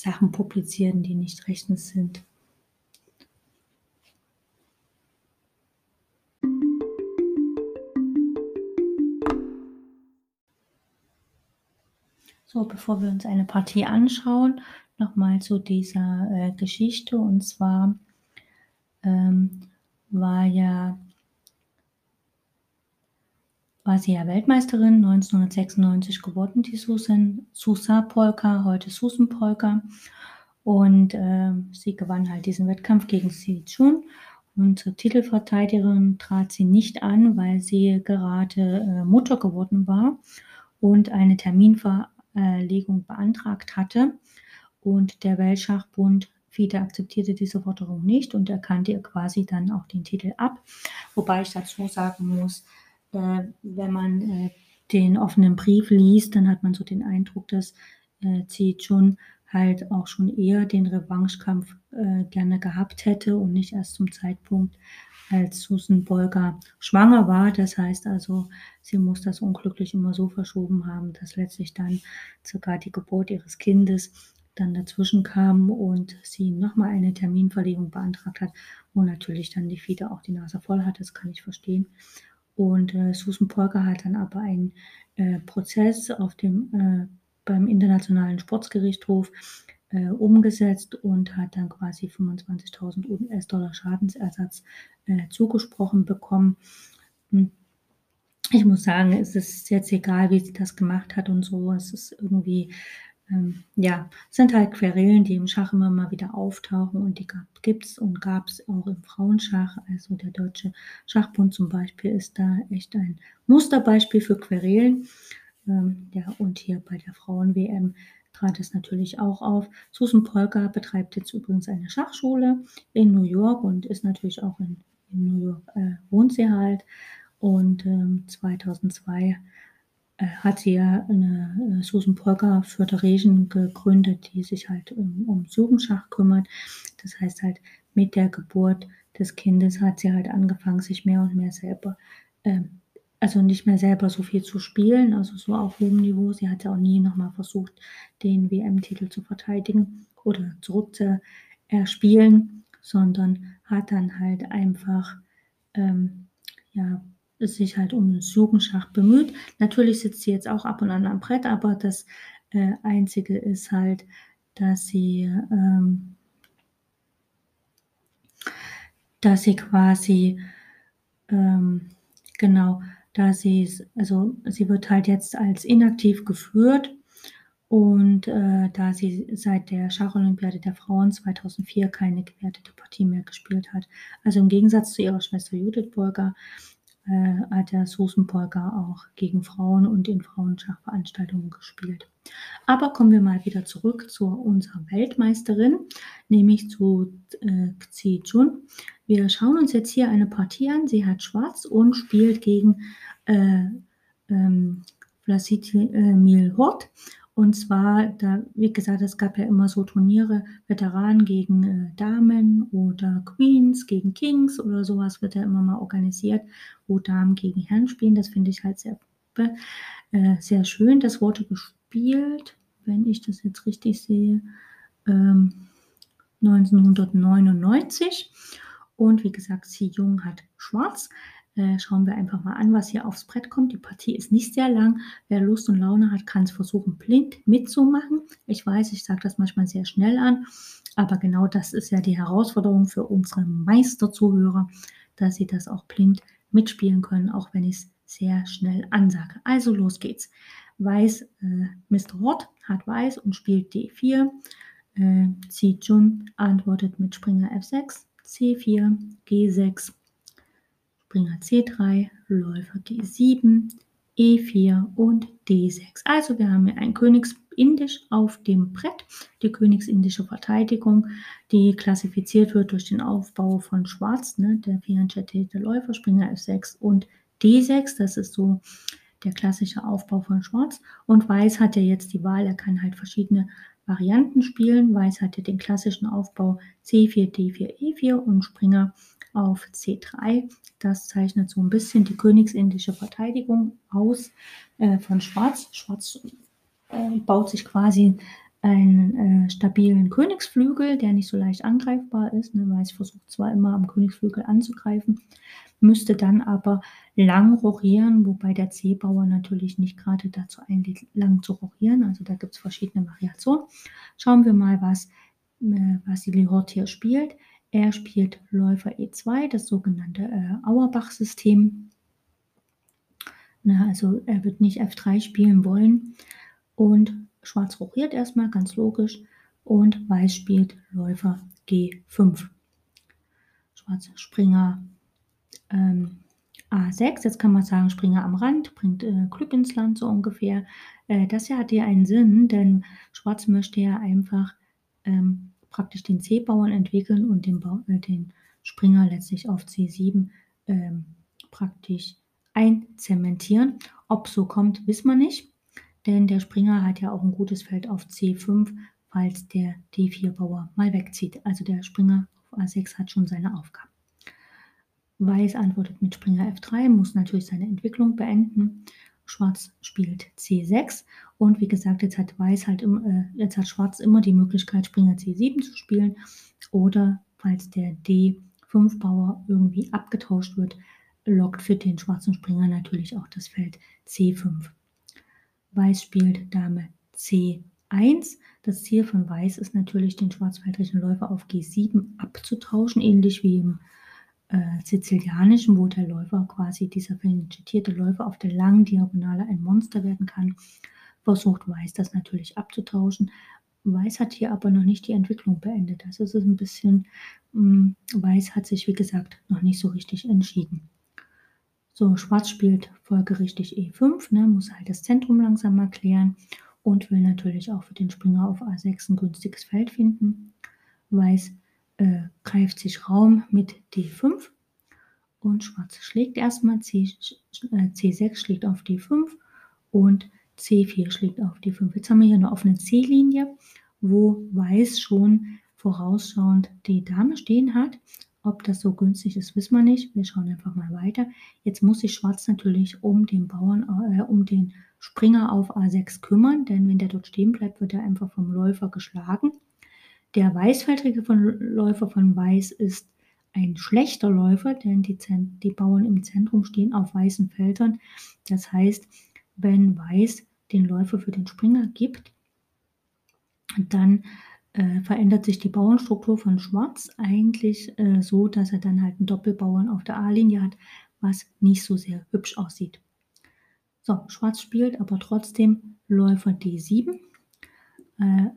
Sachen publizieren, die nicht rechtens sind. So, bevor wir uns eine Partie anschauen, nochmal zu dieser äh, Geschichte. Und zwar ähm, war ja war sie ja Weltmeisterin, 1996 geworden, die Susan, Susa Polka, heute Susan Polka. Und äh, sie gewann halt diesen Wettkampf gegen Si Chun. Und zur Titelverteidigerin trat sie nicht an, weil sie gerade äh, Mutter geworden war und eine Terminverlegung beantragt hatte. Und der Weltschachbund FIDE akzeptierte diese Forderung nicht und erkannte ihr quasi dann auch den Titel ab. Wobei ich dazu sagen muss, äh, wenn man äh, den offenen Brief liest, dann hat man so den Eindruck, dass äh, Chun halt auch schon eher den Revanchekampf äh, gerne gehabt hätte und nicht erst zum Zeitpunkt, als Susan Bolger schwanger war. Das heißt also, sie muss das unglücklich immer so verschoben haben, dass letztlich dann sogar die Geburt ihres Kindes dann dazwischen kam und sie nochmal eine Terminverlegung beantragt hat, wo natürlich dann die FIDE auch die Nase voll hat. Das kann ich verstehen. Und äh, Susan Polker hat dann aber einen äh, Prozess auf dem, äh, beim Internationalen Sportsgerichtshof äh, umgesetzt und hat dann quasi 25.000 US-Dollar Schadensersatz äh, zugesprochen bekommen. Hm. Ich muss sagen, es ist jetzt egal, wie sie das gemacht hat und so. Es ist irgendwie ähm, ja, sind halt Querelen, die im Schach immer mal wieder auftauchen und die gibt es und gab es auch im Frauenschach. Also der Deutsche Schachbund zum Beispiel ist da echt ein Musterbeispiel für Querelen. Ähm, ja, und hier bei der Frauen-WM trat es natürlich auch auf. Susan Polka betreibt jetzt übrigens eine Schachschule in New York und ist natürlich auch in, in New York, äh, wohnt sie halt. Und ähm, 2002 äh, hat sie ja eine äh, Susan Polka Federation gegründet, die sich halt um, um Jugendschach kümmert. Das heißt halt, mit der Geburt des Kindes hat sie halt angefangen, sich mehr und mehr selber, ähm, also nicht mehr selber so viel zu spielen, also so auf hohem Niveau. Sie hat ja auch nie nochmal versucht, den WM-Titel zu verteidigen oder zurück zu erspielen, sondern hat dann halt einfach ähm, ja, sich halt um das Jugendschach bemüht. Natürlich sitzt sie jetzt auch ab und an am Brett, aber das äh, Einzige ist halt, dass sie, ähm, dass sie quasi, ähm, genau, da sie, also sie wird halt jetzt als inaktiv geführt und äh, da sie seit der Schacholympiade der Frauen 2004 keine gewertete Partie mehr gespielt hat. Also im Gegensatz zu ihrer Schwester Judith Burger äh, hat der Soßenpolka auch gegen Frauen und in Frauenschachveranstaltungen gespielt. Aber kommen wir mal wieder zurück zu unserer Weltmeisterin, nämlich zu äh, Xi Jun. Wir schauen uns jetzt hier eine Partie an. Sie hat Schwarz und spielt gegen äh, ähm, Vladimir Hort. Und zwar, da, wie gesagt, es gab ja immer so Turniere, Veteranen gegen äh, Damen oder Queens gegen Kings oder sowas wird ja immer mal organisiert, wo Damen gegen Herren spielen. Das finde ich halt sehr, äh, sehr schön. Das wurde gespielt, wenn ich das jetzt richtig sehe, ähm, 1999. Und wie gesagt, Sie Jung hat schwarz. Äh, schauen wir einfach mal an, was hier aufs Brett kommt. Die Partie ist nicht sehr lang. Wer Lust und Laune hat, kann es versuchen, blind mitzumachen. Ich weiß, ich sage das manchmal sehr schnell an, aber genau das ist ja die Herausforderung für unsere Meisterzuhörer, dass sie das auch blind mitspielen können, auch wenn ich es sehr schnell ansage. Also los geht's. Weiß, äh, Mr. Hort hat Weiß und spielt D4. Äh, Jun antwortet mit Springer F6, C4, G6, Springer C3, Läufer G7, E4 und D6. Also wir haben hier ein Königsindisch auf dem Brett, die königsindische Verteidigung, die klassifiziert wird durch den Aufbau von Schwarz, ne, der vierentschattierte Läufer, Springer F6 und D6. Das ist so der klassische Aufbau von Schwarz. Und Weiß hat ja jetzt die Wahl, er kann halt verschiedene Varianten spielen. Weiß hat ja den klassischen Aufbau C4, D4, E4 und Springer auf C3. Das zeichnet so ein bisschen die königsindische Verteidigung aus äh, von Schwarz. Schwarz äh, baut sich quasi einen äh, stabilen Königsflügel, der nicht so leicht angreifbar ist. Ne? Weiß versucht zwar immer am Königsflügel anzugreifen, müsste dann aber lang rochieren, wobei der C-Bauer natürlich nicht gerade dazu einlädt, lang zu rochieren. Also da gibt es verschiedene Variationen. Schauen wir mal, was äh, Vasili Hort hier spielt. Er spielt Läufer E2, das sogenannte äh, Auerbach-System. also er wird nicht F3 spielen wollen. Und Schwarz rochiert erstmal, ganz logisch. Und Weiß spielt Läufer G5. Schwarz Springer ähm, A6. Jetzt kann man sagen, Springer am Rand, bringt äh, Glück ins Land so ungefähr. Äh, das hier hat ja einen Sinn, denn Schwarz möchte ja einfach ähm, praktisch den C-Bauern entwickeln und den, Bau, äh, den, Springer letztlich auf C7 ähm, praktisch einzementieren. Ob so kommt, wissen wir nicht, denn der Springer hat ja auch ein gutes Feld auf C5, falls der D4-Bauer mal wegzieht. Also der Springer auf A6 hat schon seine Aufgabe. Weiß antwortet mit Springer F3, muss natürlich seine Entwicklung beenden. Schwarz spielt C6 und wie gesagt, jetzt hat Weiß halt im, äh, jetzt hat Schwarz immer die Möglichkeit, Springer C7 zu spielen oder falls der D5-Bauer irgendwie abgetauscht wird, lockt für den schwarzen Springer natürlich auch das Feld C5. Weiß spielt Dame C1. Das Ziel von Weiß ist natürlich, den schwarzfeldlichen Läufer auf G7 abzutauschen, ähnlich wie im äh, Sizilianischen, wo der Läufer quasi, dieser vegettierte Läufer auf der langen Diagonale ein Monster werden kann, versucht Weiß das natürlich abzutauschen. Weiß hat hier aber noch nicht die Entwicklung beendet. Also es ist ein bisschen, mh, hm, Weiß hat sich wie gesagt noch nicht so richtig entschieden. So, Schwarz spielt folgerichtig E5, ne, muss halt das Zentrum langsam mal klären und will natürlich auch für den Springer auf A6 ein günstiges Feld finden. Weiß äh, greift sich Raum mit D5 und Schwarz schlägt erstmal, C, äh, C6 schlägt auf D5 und C4 schlägt auf D5. Jetzt haben wir hier eine offene C-Linie, wo Weiß schon vorausschauend die Dame stehen hat. Ob das so günstig ist, wissen wir nicht. Wir schauen einfach mal weiter. Jetzt muss sich Schwarz natürlich um den Bauern, äh, um den Springer auf A6 kümmern, denn wenn der dort stehen bleibt, wird er einfach vom Läufer geschlagen. Der weißfeldrige von Läufer von Weiß ist ein schlechter Läufer, denn die, die Bauern im Zentrum stehen auf weißen Feldern. Das heißt, wenn Weiß den Läufer für den Springer gibt, dann äh, verändert sich die Bauernstruktur von Schwarz eigentlich äh, so, dass er dann halt einen Doppelbauern auf der A-Linie hat, was nicht so sehr hübsch aussieht. So, Schwarz spielt aber trotzdem Läufer D7. Äh,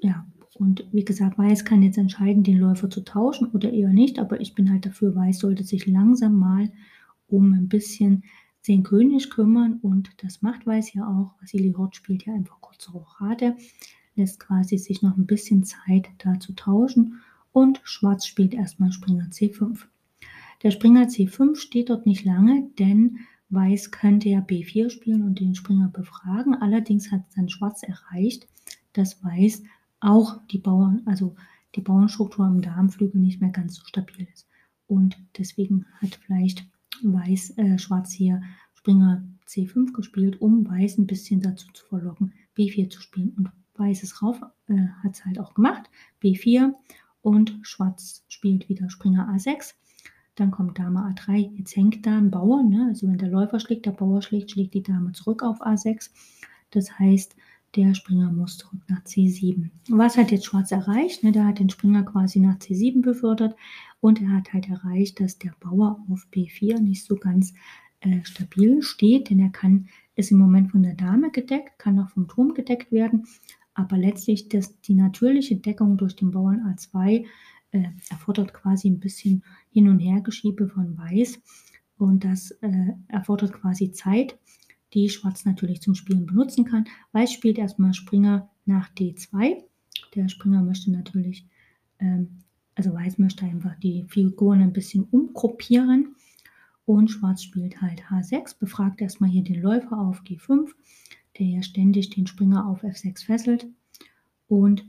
ja, und wie gesagt, Weiß kann jetzt entscheiden, den Läufer zu tauschen oder eher nicht, aber ich bin halt dafür, Weiß sollte sich langsam mal um ein bisschen den König kümmern und das macht Weiß ja auch. Vasili Hort spielt ja einfach kurze Rochade, lässt quasi sich noch ein bisschen Zeit da zu tauschen und Schwarz spielt erstmal Springer C5. Der Springer C5 steht dort nicht lange, denn Weiß könnte ja B4 spielen und den Springer befragen. Allerdings hat dann Schwarz erreicht, dass Weiß auch die Bauern, also die Bauernstruktur im Darmflügel nicht mehr ganz so stabil ist. Und deswegen hat vielleicht Weiß, äh, Schwarz hier Springer C5 gespielt, um Weiß ein bisschen dazu zu verlocken, B4 zu spielen. Und Weißes rauf äh, hat es halt auch gemacht, B4 und Schwarz spielt wieder Springer A6. Dann kommt Dame A3. Jetzt hängt da ein Bauer. Ne? Also wenn der Läufer schlägt, der Bauer schlägt, schlägt die Dame zurück auf A6. Das heißt, der Springer muss zurück nach C7. Was hat jetzt Schwarz erreicht? Ne, der hat den Springer quasi nach C7 befördert. Und er hat halt erreicht, dass der Bauer auf B4 nicht so ganz äh, stabil steht, denn er kann, ist im Moment von der Dame gedeckt, kann auch vom Turm gedeckt werden, aber letztlich das, die natürliche Deckung durch den Bauern A2 äh, erfordert quasi ein bisschen Hin- und Hergeschiebe von Weiß. Und das äh, erfordert quasi Zeit die Schwarz natürlich zum Spielen benutzen kann. Weiß spielt erstmal Springer nach D2. Der Springer möchte natürlich, ähm, also Weiß möchte einfach die Figuren ein bisschen umgruppieren. Und Schwarz spielt halt H6, befragt erstmal hier den Läufer auf G5, der ja ständig den Springer auf F6 fesselt. Und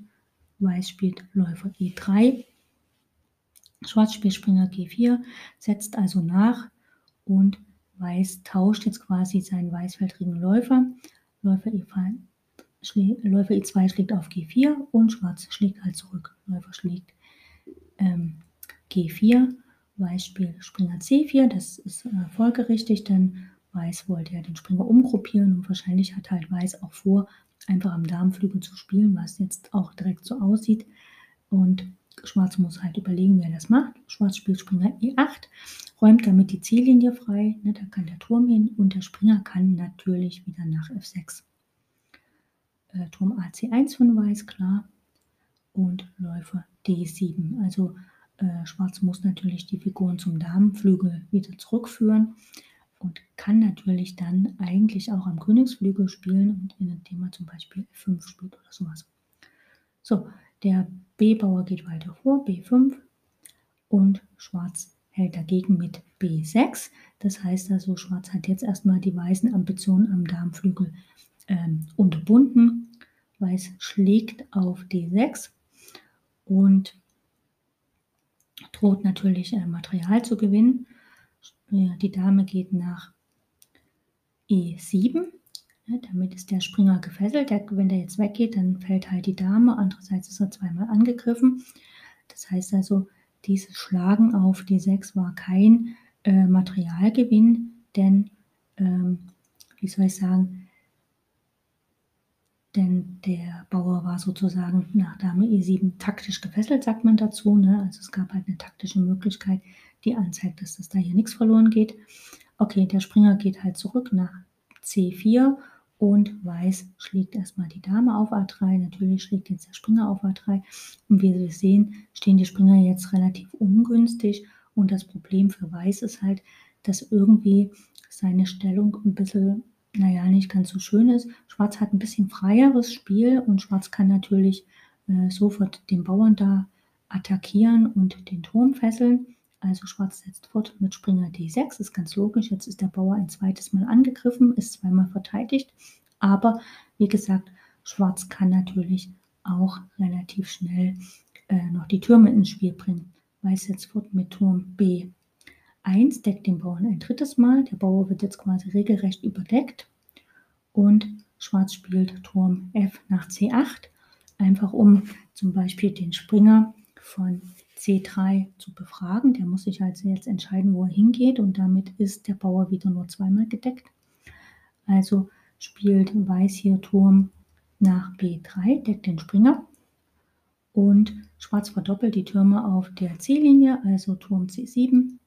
Weiß spielt Läufer E3. Schwarz spielt Springer G4, setzt also nach und Weiß tauscht jetzt quasi seinen weißfeldrigen Läufer. Läufer E5, Läufer E2 schlägt auf G4 und Schwarz schlägt halt zurück. Läufer schlägt ähm, G4, Weiß spielt Springer C4, das ist äh, folgerichtig, denn Weiß wollte ja den Springer umgruppieren und wahrscheinlich hat halt Weiß auch vor, einfach am Darmflügel zu spielen, was jetzt auch direkt so aussieht. Und Schwarz muss halt überlegen, wer das macht. Schwarz spielt Springer E8, räumt damit die Ziellinie frei, ne, da kann der Turm hin und der Springer kann natürlich wieder nach F6 äh, Turm AC1 von Weiß, klar, und Läufer D7. Also äh, Schwarz muss natürlich die Figuren zum Damenflügel wieder zurückführen und kann natürlich dann eigentlich auch am Königsflügel spielen indem er zum Beispiel F5 spielt oder sowas. So, der B-Bauer geht weiter vor, B5 und Schwarz hält dagegen mit B6. Das heißt also, Schwarz hat jetzt erstmal die weißen Ambitionen am Darmflügel ähm, unterbunden. Weiß schlägt auf D6 und droht natürlich äh, Material zu gewinnen. Die Dame geht nach E7. Ja, damit ist der Springer gefesselt. Der, wenn der jetzt weggeht, dann fällt halt die Dame. Andererseits ist er zweimal angegriffen. Das heißt also, dieses Schlagen auf D6 war kein äh, Materialgewinn, denn, ähm, wie soll ich sagen, denn der Bauer war sozusagen nach Dame E7 taktisch gefesselt, sagt man dazu. Ne? Also es gab halt eine taktische Möglichkeit, die anzeigt, dass das da hier nichts verloren geht. Okay, der Springer geht halt zurück nach C4 und Weiß schlägt erstmal die Dame auf A3. Natürlich schlägt jetzt der Springer auf A3. Und wie wir sehen, stehen die Springer jetzt relativ ungünstig. Und das Problem für Weiß ist halt, dass irgendwie seine Stellung ein bisschen naja, nicht ganz so schön ist. Schwarz hat ein bisschen freieres Spiel und Schwarz kann natürlich äh, sofort den Bauern da attackieren und den Turm fesseln. Also Schwarz setzt fort mit Springer D6, ist ganz logisch. Jetzt ist der Bauer ein zweites Mal angegriffen, ist zweimal verteidigt. Aber wie gesagt, Schwarz kann natürlich auch relativ schnell äh, noch die Türme ins Spiel bringen. Weiß setzt fort mit Turm B 1 deckt den Bauern ein drittes Mal. Der Bauer wird jetzt quasi regelrecht überdeckt. Und Schwarz spielt Turm F nach C8, einfach um zum Beispiel den Springer von C3 zu befragen. Der muss sich also jetzt entscheiden, wo er hingeht und damit ist der Bauer wieder nur zweimal gedeckt. Also spielt Weiß hier Turm nach B3, deckt den Springer und Schwarz verdoppelt die Türme auf der C-Linie, also Turm C7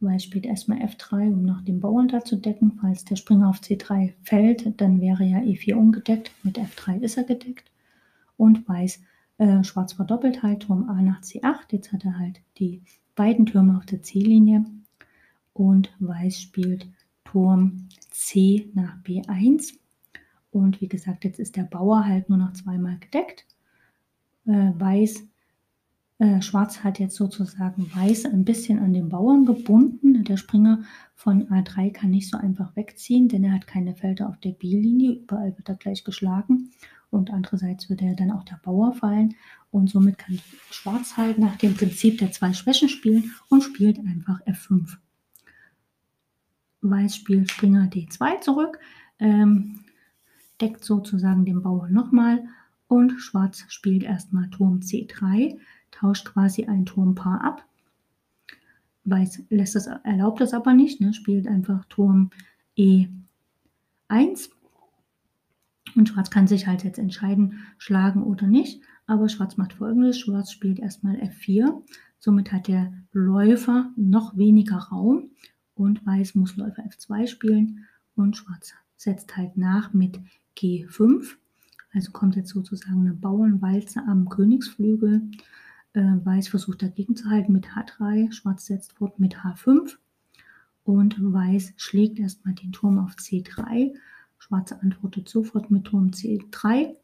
Weiß spielt erstmal F3, um noch den Bauern da zu decken. Falls der Springer auf C3 fällt, dann wäre ja E4 ungedeckt. Mit F3 ist er gedeckt. Und Weiß, äh, Schwarz verdoppelt halt Turm A nach C8. Jetzt hat er halt die beiden Türme auf der C-Linie. Und Weiß spielt Turm C nach B1. Und wie gesagt, jetzt ist der Bauer halt nur noch zweimal gedeckt. Äh, Weiß äh, Schwarz hat jetzt sozusagen Weiß ein bisschen an den Bauern gebunden. Der Springer von A3 kann nicht so einfach wegziehen, denn er hat keine Felder auf der B-Linie. Überall wird er gleich geschlagen. Und andererseits wird er dann auch der Bauer fallen. Und somit kann Schwarz halt nach dem Prinzip der zwei Schwächen spielen und spielt einfach F5. Weiß spielt Springer D2 zurück, ähm, deckt sozusagen den Bauern nochmal und Schwarz spielt erstmal Turm C3 tauscht quasi ein Turmpaar ab. Weiß lässt das, erlaubt das aber nicht, ne? spielt einfach Turm E1. Und Schwarz kann sich halt jetzt entscheiden, schlagen oder nicht. Aber Schwarz macht folgendes: Schwarz spielt erstmal F4. Somit hat der Läufer noch weniger Raum. Und Weiß muss Läufer F2 spielen. Und Schwarz setzt halt nach mit G5. Also kommt jetzt sozusagen eine Bauernwalze am Königsflügel. Äh, Weiß versucht dagegen zu halten mit H3, Schwarz setzt fort mit H5 und Weiß schlägt erstmal den Turm auf C3. Schwarz antwortet sofort mit Turm C3.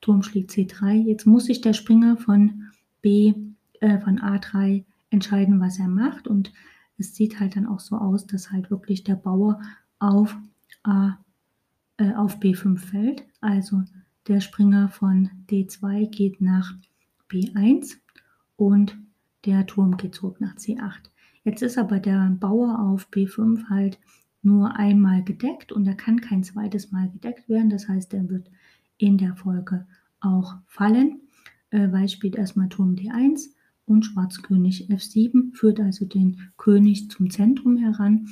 Turm schlägt C3. Jetzt muss sich der Springer von B, äh, von A3 entscheiden, was er macht. Und es sieht halt dann auch so aus, dass halt wirklich der Bauer auf, A, äh, auf B5 fällt. Also der Springer von D2 geht nach B1 und der Turm geht zurück nach C8. Jetzt ist aber der Bauer auf B5 halt nur einmal gedeckt und er kann kein zweites Mal gedeckt werden. Das heißt, er wird in der Folge auch fallen. Äh, Weiß spielt erstmal Turm D1 und Schwarz König F7 führt also den König zum Zentrum heran,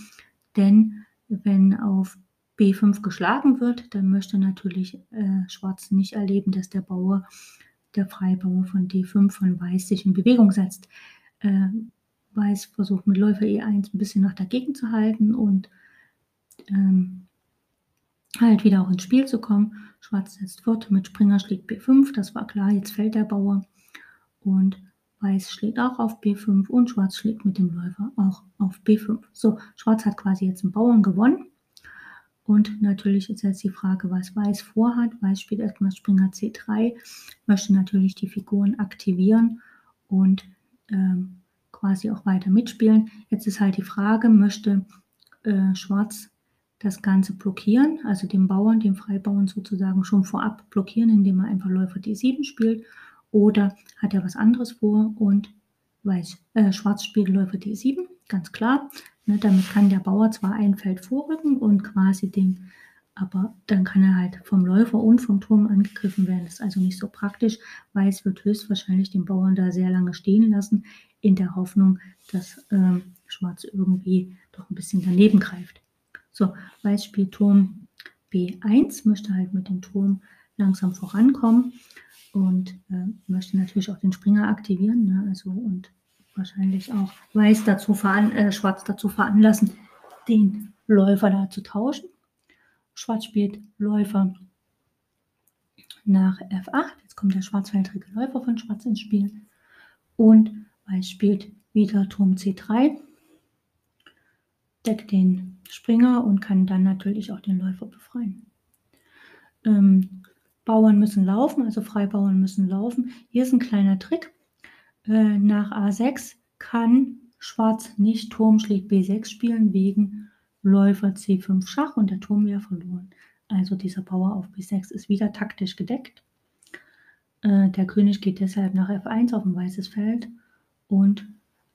denn wenn auf B5 geschlagen wird, dann möchte natürlich äh, Schwarz nicht erleben, dass der Bauer, der Freibauer von D5 von Weiß sich in Bewegung setzt. Äh, Weiß versucht mit Läufer E1 ein bisschen noch dagegen zu halten und ähm, halt wieder auch ins Spiel zu kommen. Schwarz setzt fort, mit Springer schlägt B5, das war klar, jetzt fällt der Bauer. Und Weiß schlägt auch auf B5 und Schwarz schlägt mit dem Läufer auch auf B5. So, Schwarz hat quasi jetzt einen Bauern gewonnen. Und natürlich ist jetzt die Frage, was Weiß vorhat. Weiß spielt erstmal Springer C3, möchte natürlich die Figuren aktivieren und ähm, quasi auch weiter mitspielen. Jetzt ist halt die Frage, möchte äh, Schwarz das Ganze blockieren, also den Bauern, den Freibauern sozusagen schon vorab blockieren, indem er einfach Läufer D7 spielt, oder hat er was anderes vor und Weiß, äh, Schwarz spielt Läufer D7, ganz klar. Ne, damit kann der Bauer zwar ein Feld vorrücken und quasi den, aber dann kann er halt vom Läufer und vom Turm angegriffen werden. Das ist also nicht so praktisch. Weiß wird höchstwahrscheinlich den Bauern da sehr lange stehen lassen, in der Hoffnung, dass äh, Schwarz irgendwie doch ein bisschen daneben greift. So, Weiß spielt Turm B1, möchte halt mit dem Turm langsam vorankommen und äh, möchte natürlich auch den Springer aktivieren. Ne? Also und wahrscheinlich auch Weiß dazu veran äh, Schwarz dazu veranlassen, den Läufer da zu tauschen. Schwarz spielt Läufer nach F8. Jetzt kommt der schwarzfeldrige Läufer von Schwarz ins Spiel. Und Weiß spielt wieder Turm C3 deckt den Springer und kann dann natürlich auch den Läufer befreien. Ähm, Bauern müssen laufen, also Freibauern müssen laufen. Hier ist ein kleiner Trick. Äh, nach A6 kann Schwarz nicht Turm schlägt B6 spielen wegen Läufer C5 Schach und der Turm wäre verloren. Also dieser Bauer auf B6 ist wieder taktisch gedeckt. Äh, der König geht deshalb nach F1 auf ein weißes Feld und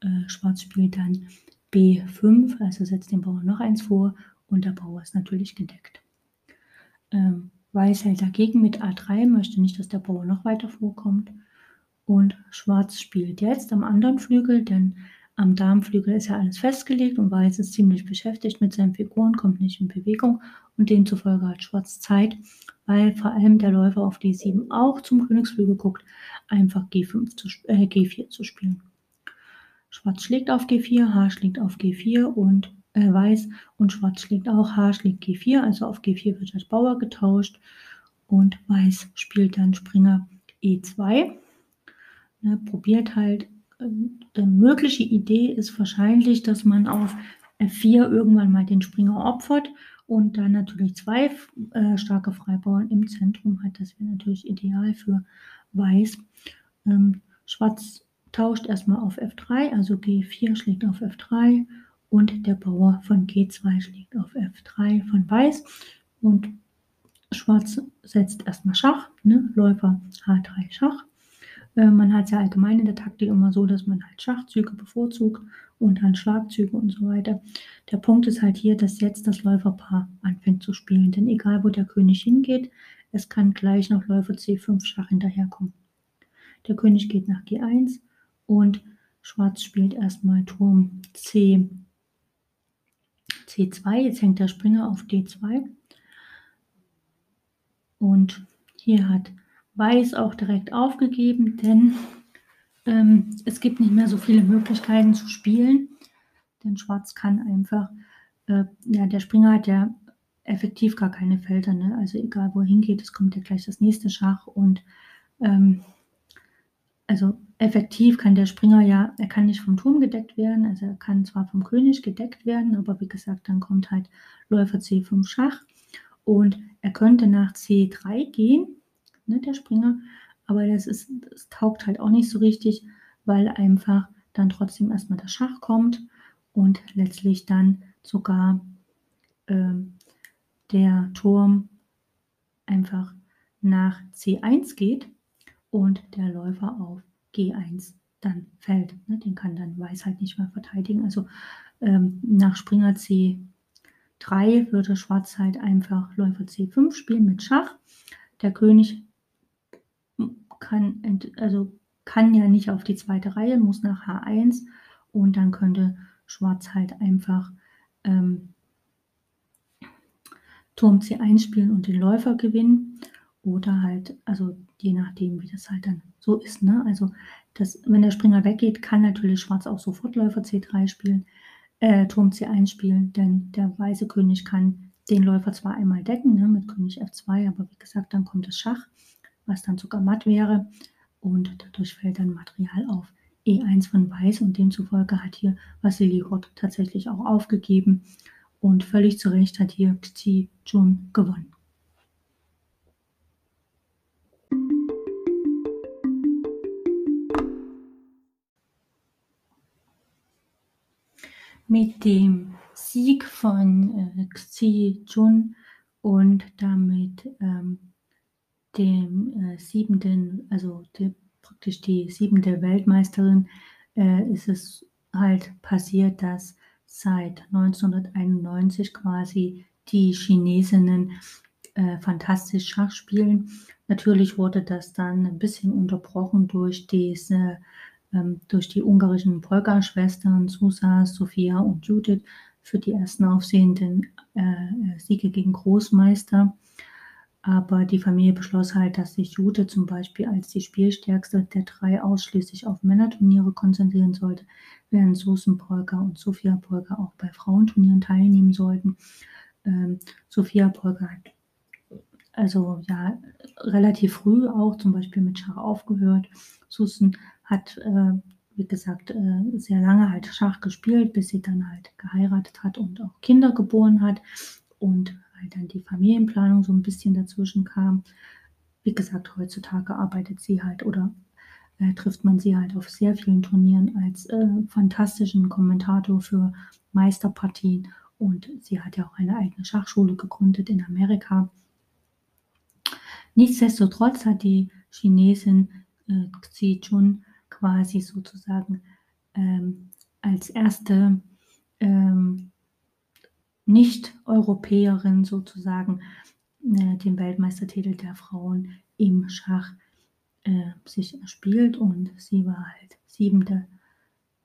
äh, Schwarz spielt dann B5, also setzt den Bauer noch eins vor und der Bauer ist natürlich gedeckt. Ähm, Weiß hält dagegen mit A3, möchte nicht, dass der Bauer noch weiter vorkommt. Und Schwarz spielt jetzt am anderen Flügel, denn am Darmflügel ist ja alles festgelegt und Weiß ist ziemlich beschäftigt mit seinen Figuren, kommt nicht in Bewegung und demzufolge hat Schwarz Zeit, weil vor allem der Läufer auf D7 auch zum Königsflügel guckt, einfach G5 zu, äh, G4 zu spielen. Schwarz schlägt auf G4, H schlägt auf G4 und äh, Weiß und Schwarz schlägt auch, H schlägt G4, also auf G4 wird das Bauer getauscht und Weiß spielt dann Springer E2. Ne, probiert halt, äh, eine mögliche Idee ist wahrscheinlich, dass man auf F4 irgendwann mal den Springer opfert und dann natürlich zwei äh, starke Freibauern im Zentrum hat. Das wäre natürlich ideal für Weiß. Ähm, Schwarz tauscht erstmal auf F3, also G4 schlägt auf F3 und der Bauer von G2 schlägt auf F3 von Weiß und Schwarz setzt erstmal Schach, ne? Läufer H3 Schach. Äh, man hat es ja allgemein in der Taktik immer so, dass man halt Schachzüge bevorzugt und dann Schlagzüge und so weiter. Der Punkt ist halt hier, dass jetzt das Läuferpaar anfängt zu spielen, denn egal wo der König hingeht, es kann gleich noch Läufer C5 Schach hinterherkommen. Der König geht nach G1 und Schwarz spielt erstmal Turm C, C2. Jetzt hängt der Springer auf D2. Und hier hat Weiß auch direkt aufgegeben, denn ähm, es gibt nicht mehr so viele Möglichkeiten zu spielen. Denn Schwarz kann einfach, äh, ja, der Springer hat ja effektiv gar keine Felder. Ne? Also egal wohin geht, es kommt ja gleich das nächste Schach. Und ähm, also effektiv kann der Springer ja, er kann nicht vom Turm gedeckt werden, also er kann zwar vom König gedeckt werden, aber wie gesagt, dann kommt halt Läufer C5 Schach. Und er könnte nach C3 gehen, ne, der Springer, aber das, ist, das taugt halt auch nicht so richtig, weil einfach dann trotzdem erstmal das Schach kommt und letztlich dann sogar ähm, der Turm einfach nach C1 geht und der Läufer auf G1 dann fällt. Ne? Den kann dann Weiß halt nicht mehr verteidigen. Also ähm, nach Springer C3 würde Schwarz halt einfach Läufer C5 spielen mit Schach. der König kann, also kann ja nicht auf die zweite Reihe, muss nach H1 und dann könnte Schwarz halt einfach ähm, Turm C1 spielen und den Läufer gewinnen oder halt, also je nachdem, wie das halt dann so ist. Ne? Also das, wenn der Springer weggeht, kann natürlich Schwarz auch sofort Läufer C3 spielen, äh, Turm C1 spielen, denn der weiße König kann den Läufer zwar einmal decken ne, mit König F2, aber wie gesagt, dann kommt das Schach, was dann sogar matt wäre und dadurch fällt dann Material auf E1 von Weiß und demzufolge hat hier Vasili Hort tatsächlich auch aufgegeben und völlig zu Recht hat hier Xi Jun gewonnen. Mit dem Sieg von äh, Xi Jun und damit ähm, dem äh, siebenten, also die, praktisch die siebente Weltmeisterin, äh, ist es halt passiert, dass seit 1991 quasi die Chinesinnen äh, fantastisch Schach spielen. Natürlich wurde das dann ein bisschen unterbrochen durch diese durch die ungarischen Polka-Schwestern Susa, Sophia und Judith für die ersten aufsehenden äh, Siege gegen Großmeister. Aber die Familie beschloss halt, dass sich Judith zum Beispiel als die spielstärkste der drei ausschließlich auf Männerturniere konzentrieren sollte, während Susan Polka und Sophia Polka auch bei Frauenturnieren teilnehmen sollten. Ähm, Sophia Polka hat also ja relativ früh auch zum Beispiel mit Schach aufgehört. Susan hat, äh, wie gesagt, äh, sehr lange halt Schach gespielt, bis sie dann halt geheiratet hat und auch Kinder geboren hat und halt dann die Familienplanung so ein bisschen dazwischen kam. Wie gesagt, heutzutage arbeitet sie halt oder äh, trifft man sie halt auf sehr vielen Turnieren als äh, fantastischen Kommentator für Meisterpartien und sie hat ja auch eine eigene Schachschule gegründet in Amerika. Nichtsdestotrotz hat die Chinesin äh, Xi Jun quasi sozusagen ähm, als erste ähm, Nicht-Europäerin sozusagen äh, den Weltmeistertitel der Frauen im Schach äh, sich erspielt und sie war halt siebente,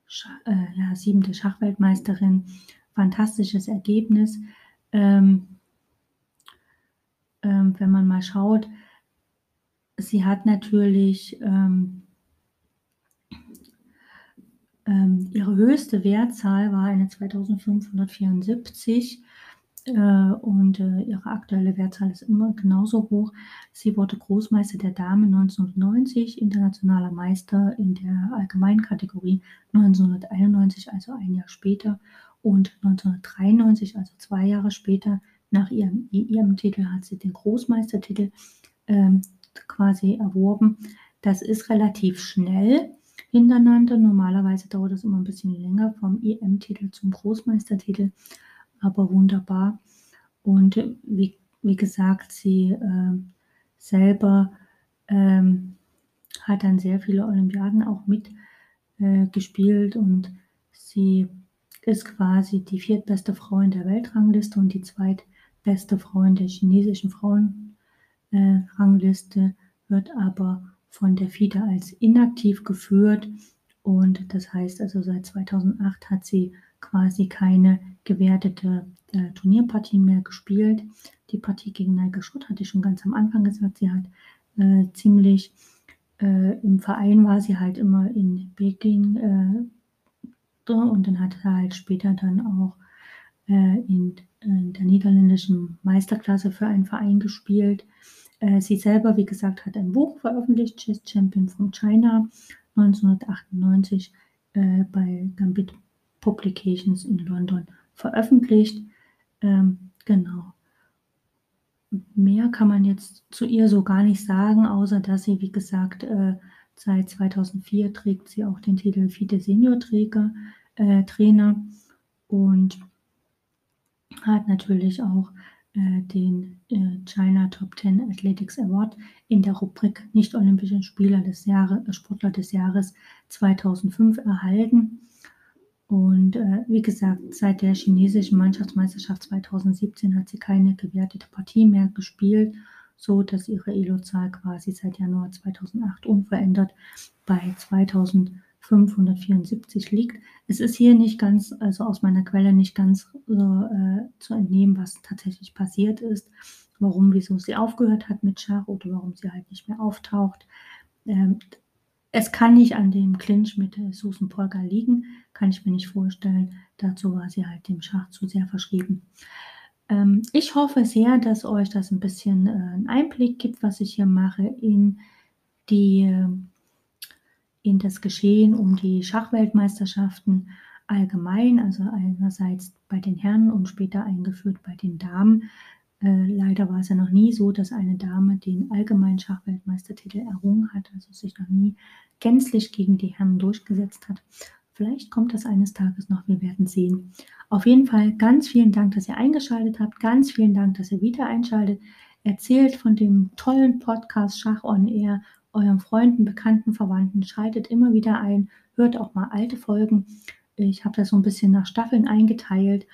Schach, äh, ja, siebente Schachweltmeisterin. Fantastisches Ergebnis. Ähm, ähm, wenn man mal schaut, sie hat natürlich ähm, ähm, ihre höchste Wertzahl war eine 2574 äh, und äh, ihre aktuelle Wertzahl ist immer genauso hoch. Sie wurde Großmeister der Dame 1990, internationaler Meister in der allgemeinen Kategorie 1991, also ein Jahr später, und 1993, also zwei Jahre später, nach ihrem EM-Titel hat sie den Großmeistertitel ähm, quasi erworben. Das ist relativ schnell hintereinander. Normalerweise dauert es immer ein bisschen länger vom EM-Titel zum Großmeistertitel, aber wunderbar. Und wie, wie gesagt, sie äh, selber ähm, hat dann sehr viele Olympiaden auch mitgespielt äh, und sie ist quasi die viertbeste Frau in der Weltrangliste und die zweitbeste Frau in der chinesischen Frauenrangliste, äh, wird aber von der FIDE als inaktiv geführt und das heißt also seit 2008 hat sie quasi keine gewertete äh, Turnierpartien mehr gespielt. Die Partie gegen Neige Schott hatte ich schon ganz am Anfang gesagt, sie hat äh, ziemlich äh, im Verein war sie halt immer in Peking äh, und dann hat sie halt später dann auch äh, in, in der niederländischen Meisterklasse für einen Verein gespielt. Äh, sie selber, wie gesagt, hat ein Buch veröffentlicht, Chess Champion from China, 1998 äh, bei Gambit Publications in London veröffentlicht. Ähm, genau. Mehr kann man jetzt zu ihr so gar nicht sagen, außer dass sie, wie gesagt, äh, seit 2004 trägt sie auch den Titel FIDE Senior Träger, äh, Trainer und hat natürlich auch äh, den äh, China Top 10 Athletics Award in der Rubrik Nicht-Olympischen Spieler des Jahres, äh, Sportler des Jahres 2005 erhalten. Und äh, wie gesagt, seit der chinesischen Mannschaftsmeisterschaft 2017 hat sie keine gewertete Partie mehr gespielt, so dass ihre Elo-Zahl quasi seit Januar 2008 unverändert bei 2574 liegt. Es ist hier nicht ganz, also aus meiner Quelle nicht ganz äh, zu entnehmen, was tatsächlich passiert ist, warum, wieso sie aufgehört hat mit Schach oder warum sie halt nicht mehr auftaucht. Ähm, es kann nicht an dem Clinch mit Susan Polgar liegen, kann ich mir nicht vorstellen. Dazu war sie halt dem Schach zu sehr verschrieben. Ähm, ich hoffe sehr, dass euch das ein bisschen äh, einen Einblick gibt, was ich hier mache in die in das Geschehen um die Schachweltmeisterschaften allgemein, also einerseits bei den Herren und später eingeführt bei den Damen. Äh, leider war es ja noch nie so, dass eine Dame den allgemeinen Schachweltmeistertitel errungen hat, also sich noch nie gänzlich gegen die Herren durchgesetzt hat. Vielleicht kommt das eines Tages noch, wir werden sehen. Auf jeden Fall ganz vielen Dank, dass ihr eingeschaltet habt. Ganz vielen Dank, dass ihr wieder einschaltet. Erzählt von dem tollen Podcast Schach on Air euren Freunden, Bekannten, Verwandten. Schaltet immer wieder ein. Hört auch mal alte Folgen. Ich habe das so ein bisschen nach Staffeln eingeteilt.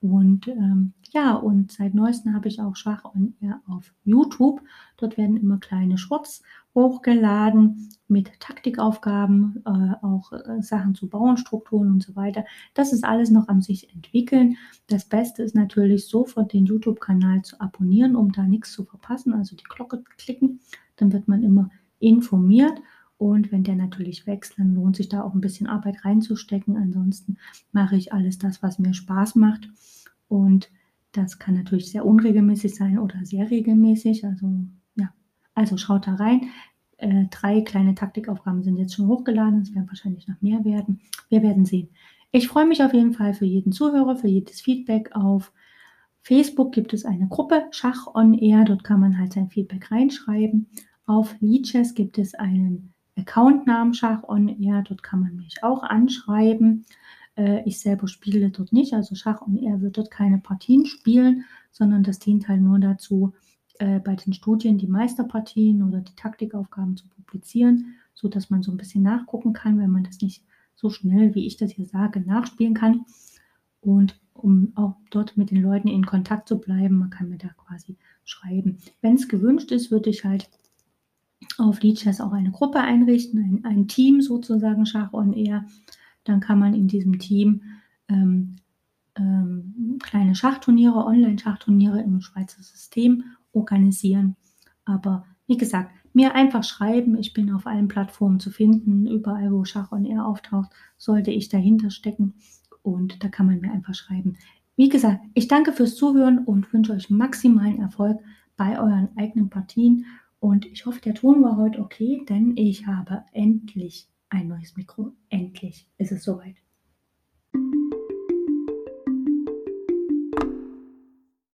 Und ähm, ja, und seit neuestem habe ich auch Schach on Air auf YouTube. Dort werden immer kleine Shorts hochgeladen mit Taktikaufgaben, äh, auch äh, Sachen zu Bauernstrukturen und so weiter. Das ist alles noch am sich entwickeln. Das Beste ist natürlich sofort den YouTube-Kanal zu abonnieren, um da nichts zu verpassen. Also die Glocke klicken, dann wird man immer informiert. Und wenn der natürlich wächst, dann lohnt sich da auch ein bisschen Arbeit reinzustecken. Ansonsten mache ich alles das, was mir Spaß macht. Und das kann natürlich sehr unregelmäßig sein oder sehr regelmäßig. Also ja, also schaut da rein. Äh, drei kleine Taktikaufgaben sind jetzt schon hochgeladen. Es werden wahrscheinlich noch mehr werden. Wir werden sehen. Ich freue mich auf jeden Fall für jeden Zuhörer, für jedes Feedback. Auf Facebook gibt es eine Gruppe Schach on Air. Dort kann man halt sein Feedback reinschreiben. Auf Leadchess gibt es einen Accountnamen Schach on Air. Dort kann man mich auch anschreiben. Äh, ich selber spiele dort nicht, also Schach und er wird dort keine Partien spielen, sondern das dient halt nur dazu, äh, bei den Studien die Meisterpartien oder die Taktikaufgaben zu publizieren, sodass man so ein bisschen nachgucken kann, wenn man das nicht so schnell, wie ich das hier sage, nachspielen kann. Und um auch dort mit den Leuten in Kontakt zu bleiben, man kann mir da quasi schreiben. Wenn es gewünscht ist, würde ich halt auf Leadchess auch eine Gruppe einrichten, ein, ein Team sozusagen, Schach on Air, dann kann man in diesem Team ähm, ähm, kleine Schachturniere, Online-Schachturniere im Schweizer System organisieren. Aber wie gesagt, mir einfach schreiben. Ich bin auf allen Plattformen zu finden. Überall, wo Schach on Air auftaucht, sollte ich dahinter stecken. Und da kann man mir einfach schreiben. Wie gesagt, ich danke fürs Zuhören und wünsche euch maximalen Erfolg bei euren eigenen Partien. Und ich hoffe, der Ton war heute okay, denn ich habe endlich ein neues Mikro. Endlich ist es soweit.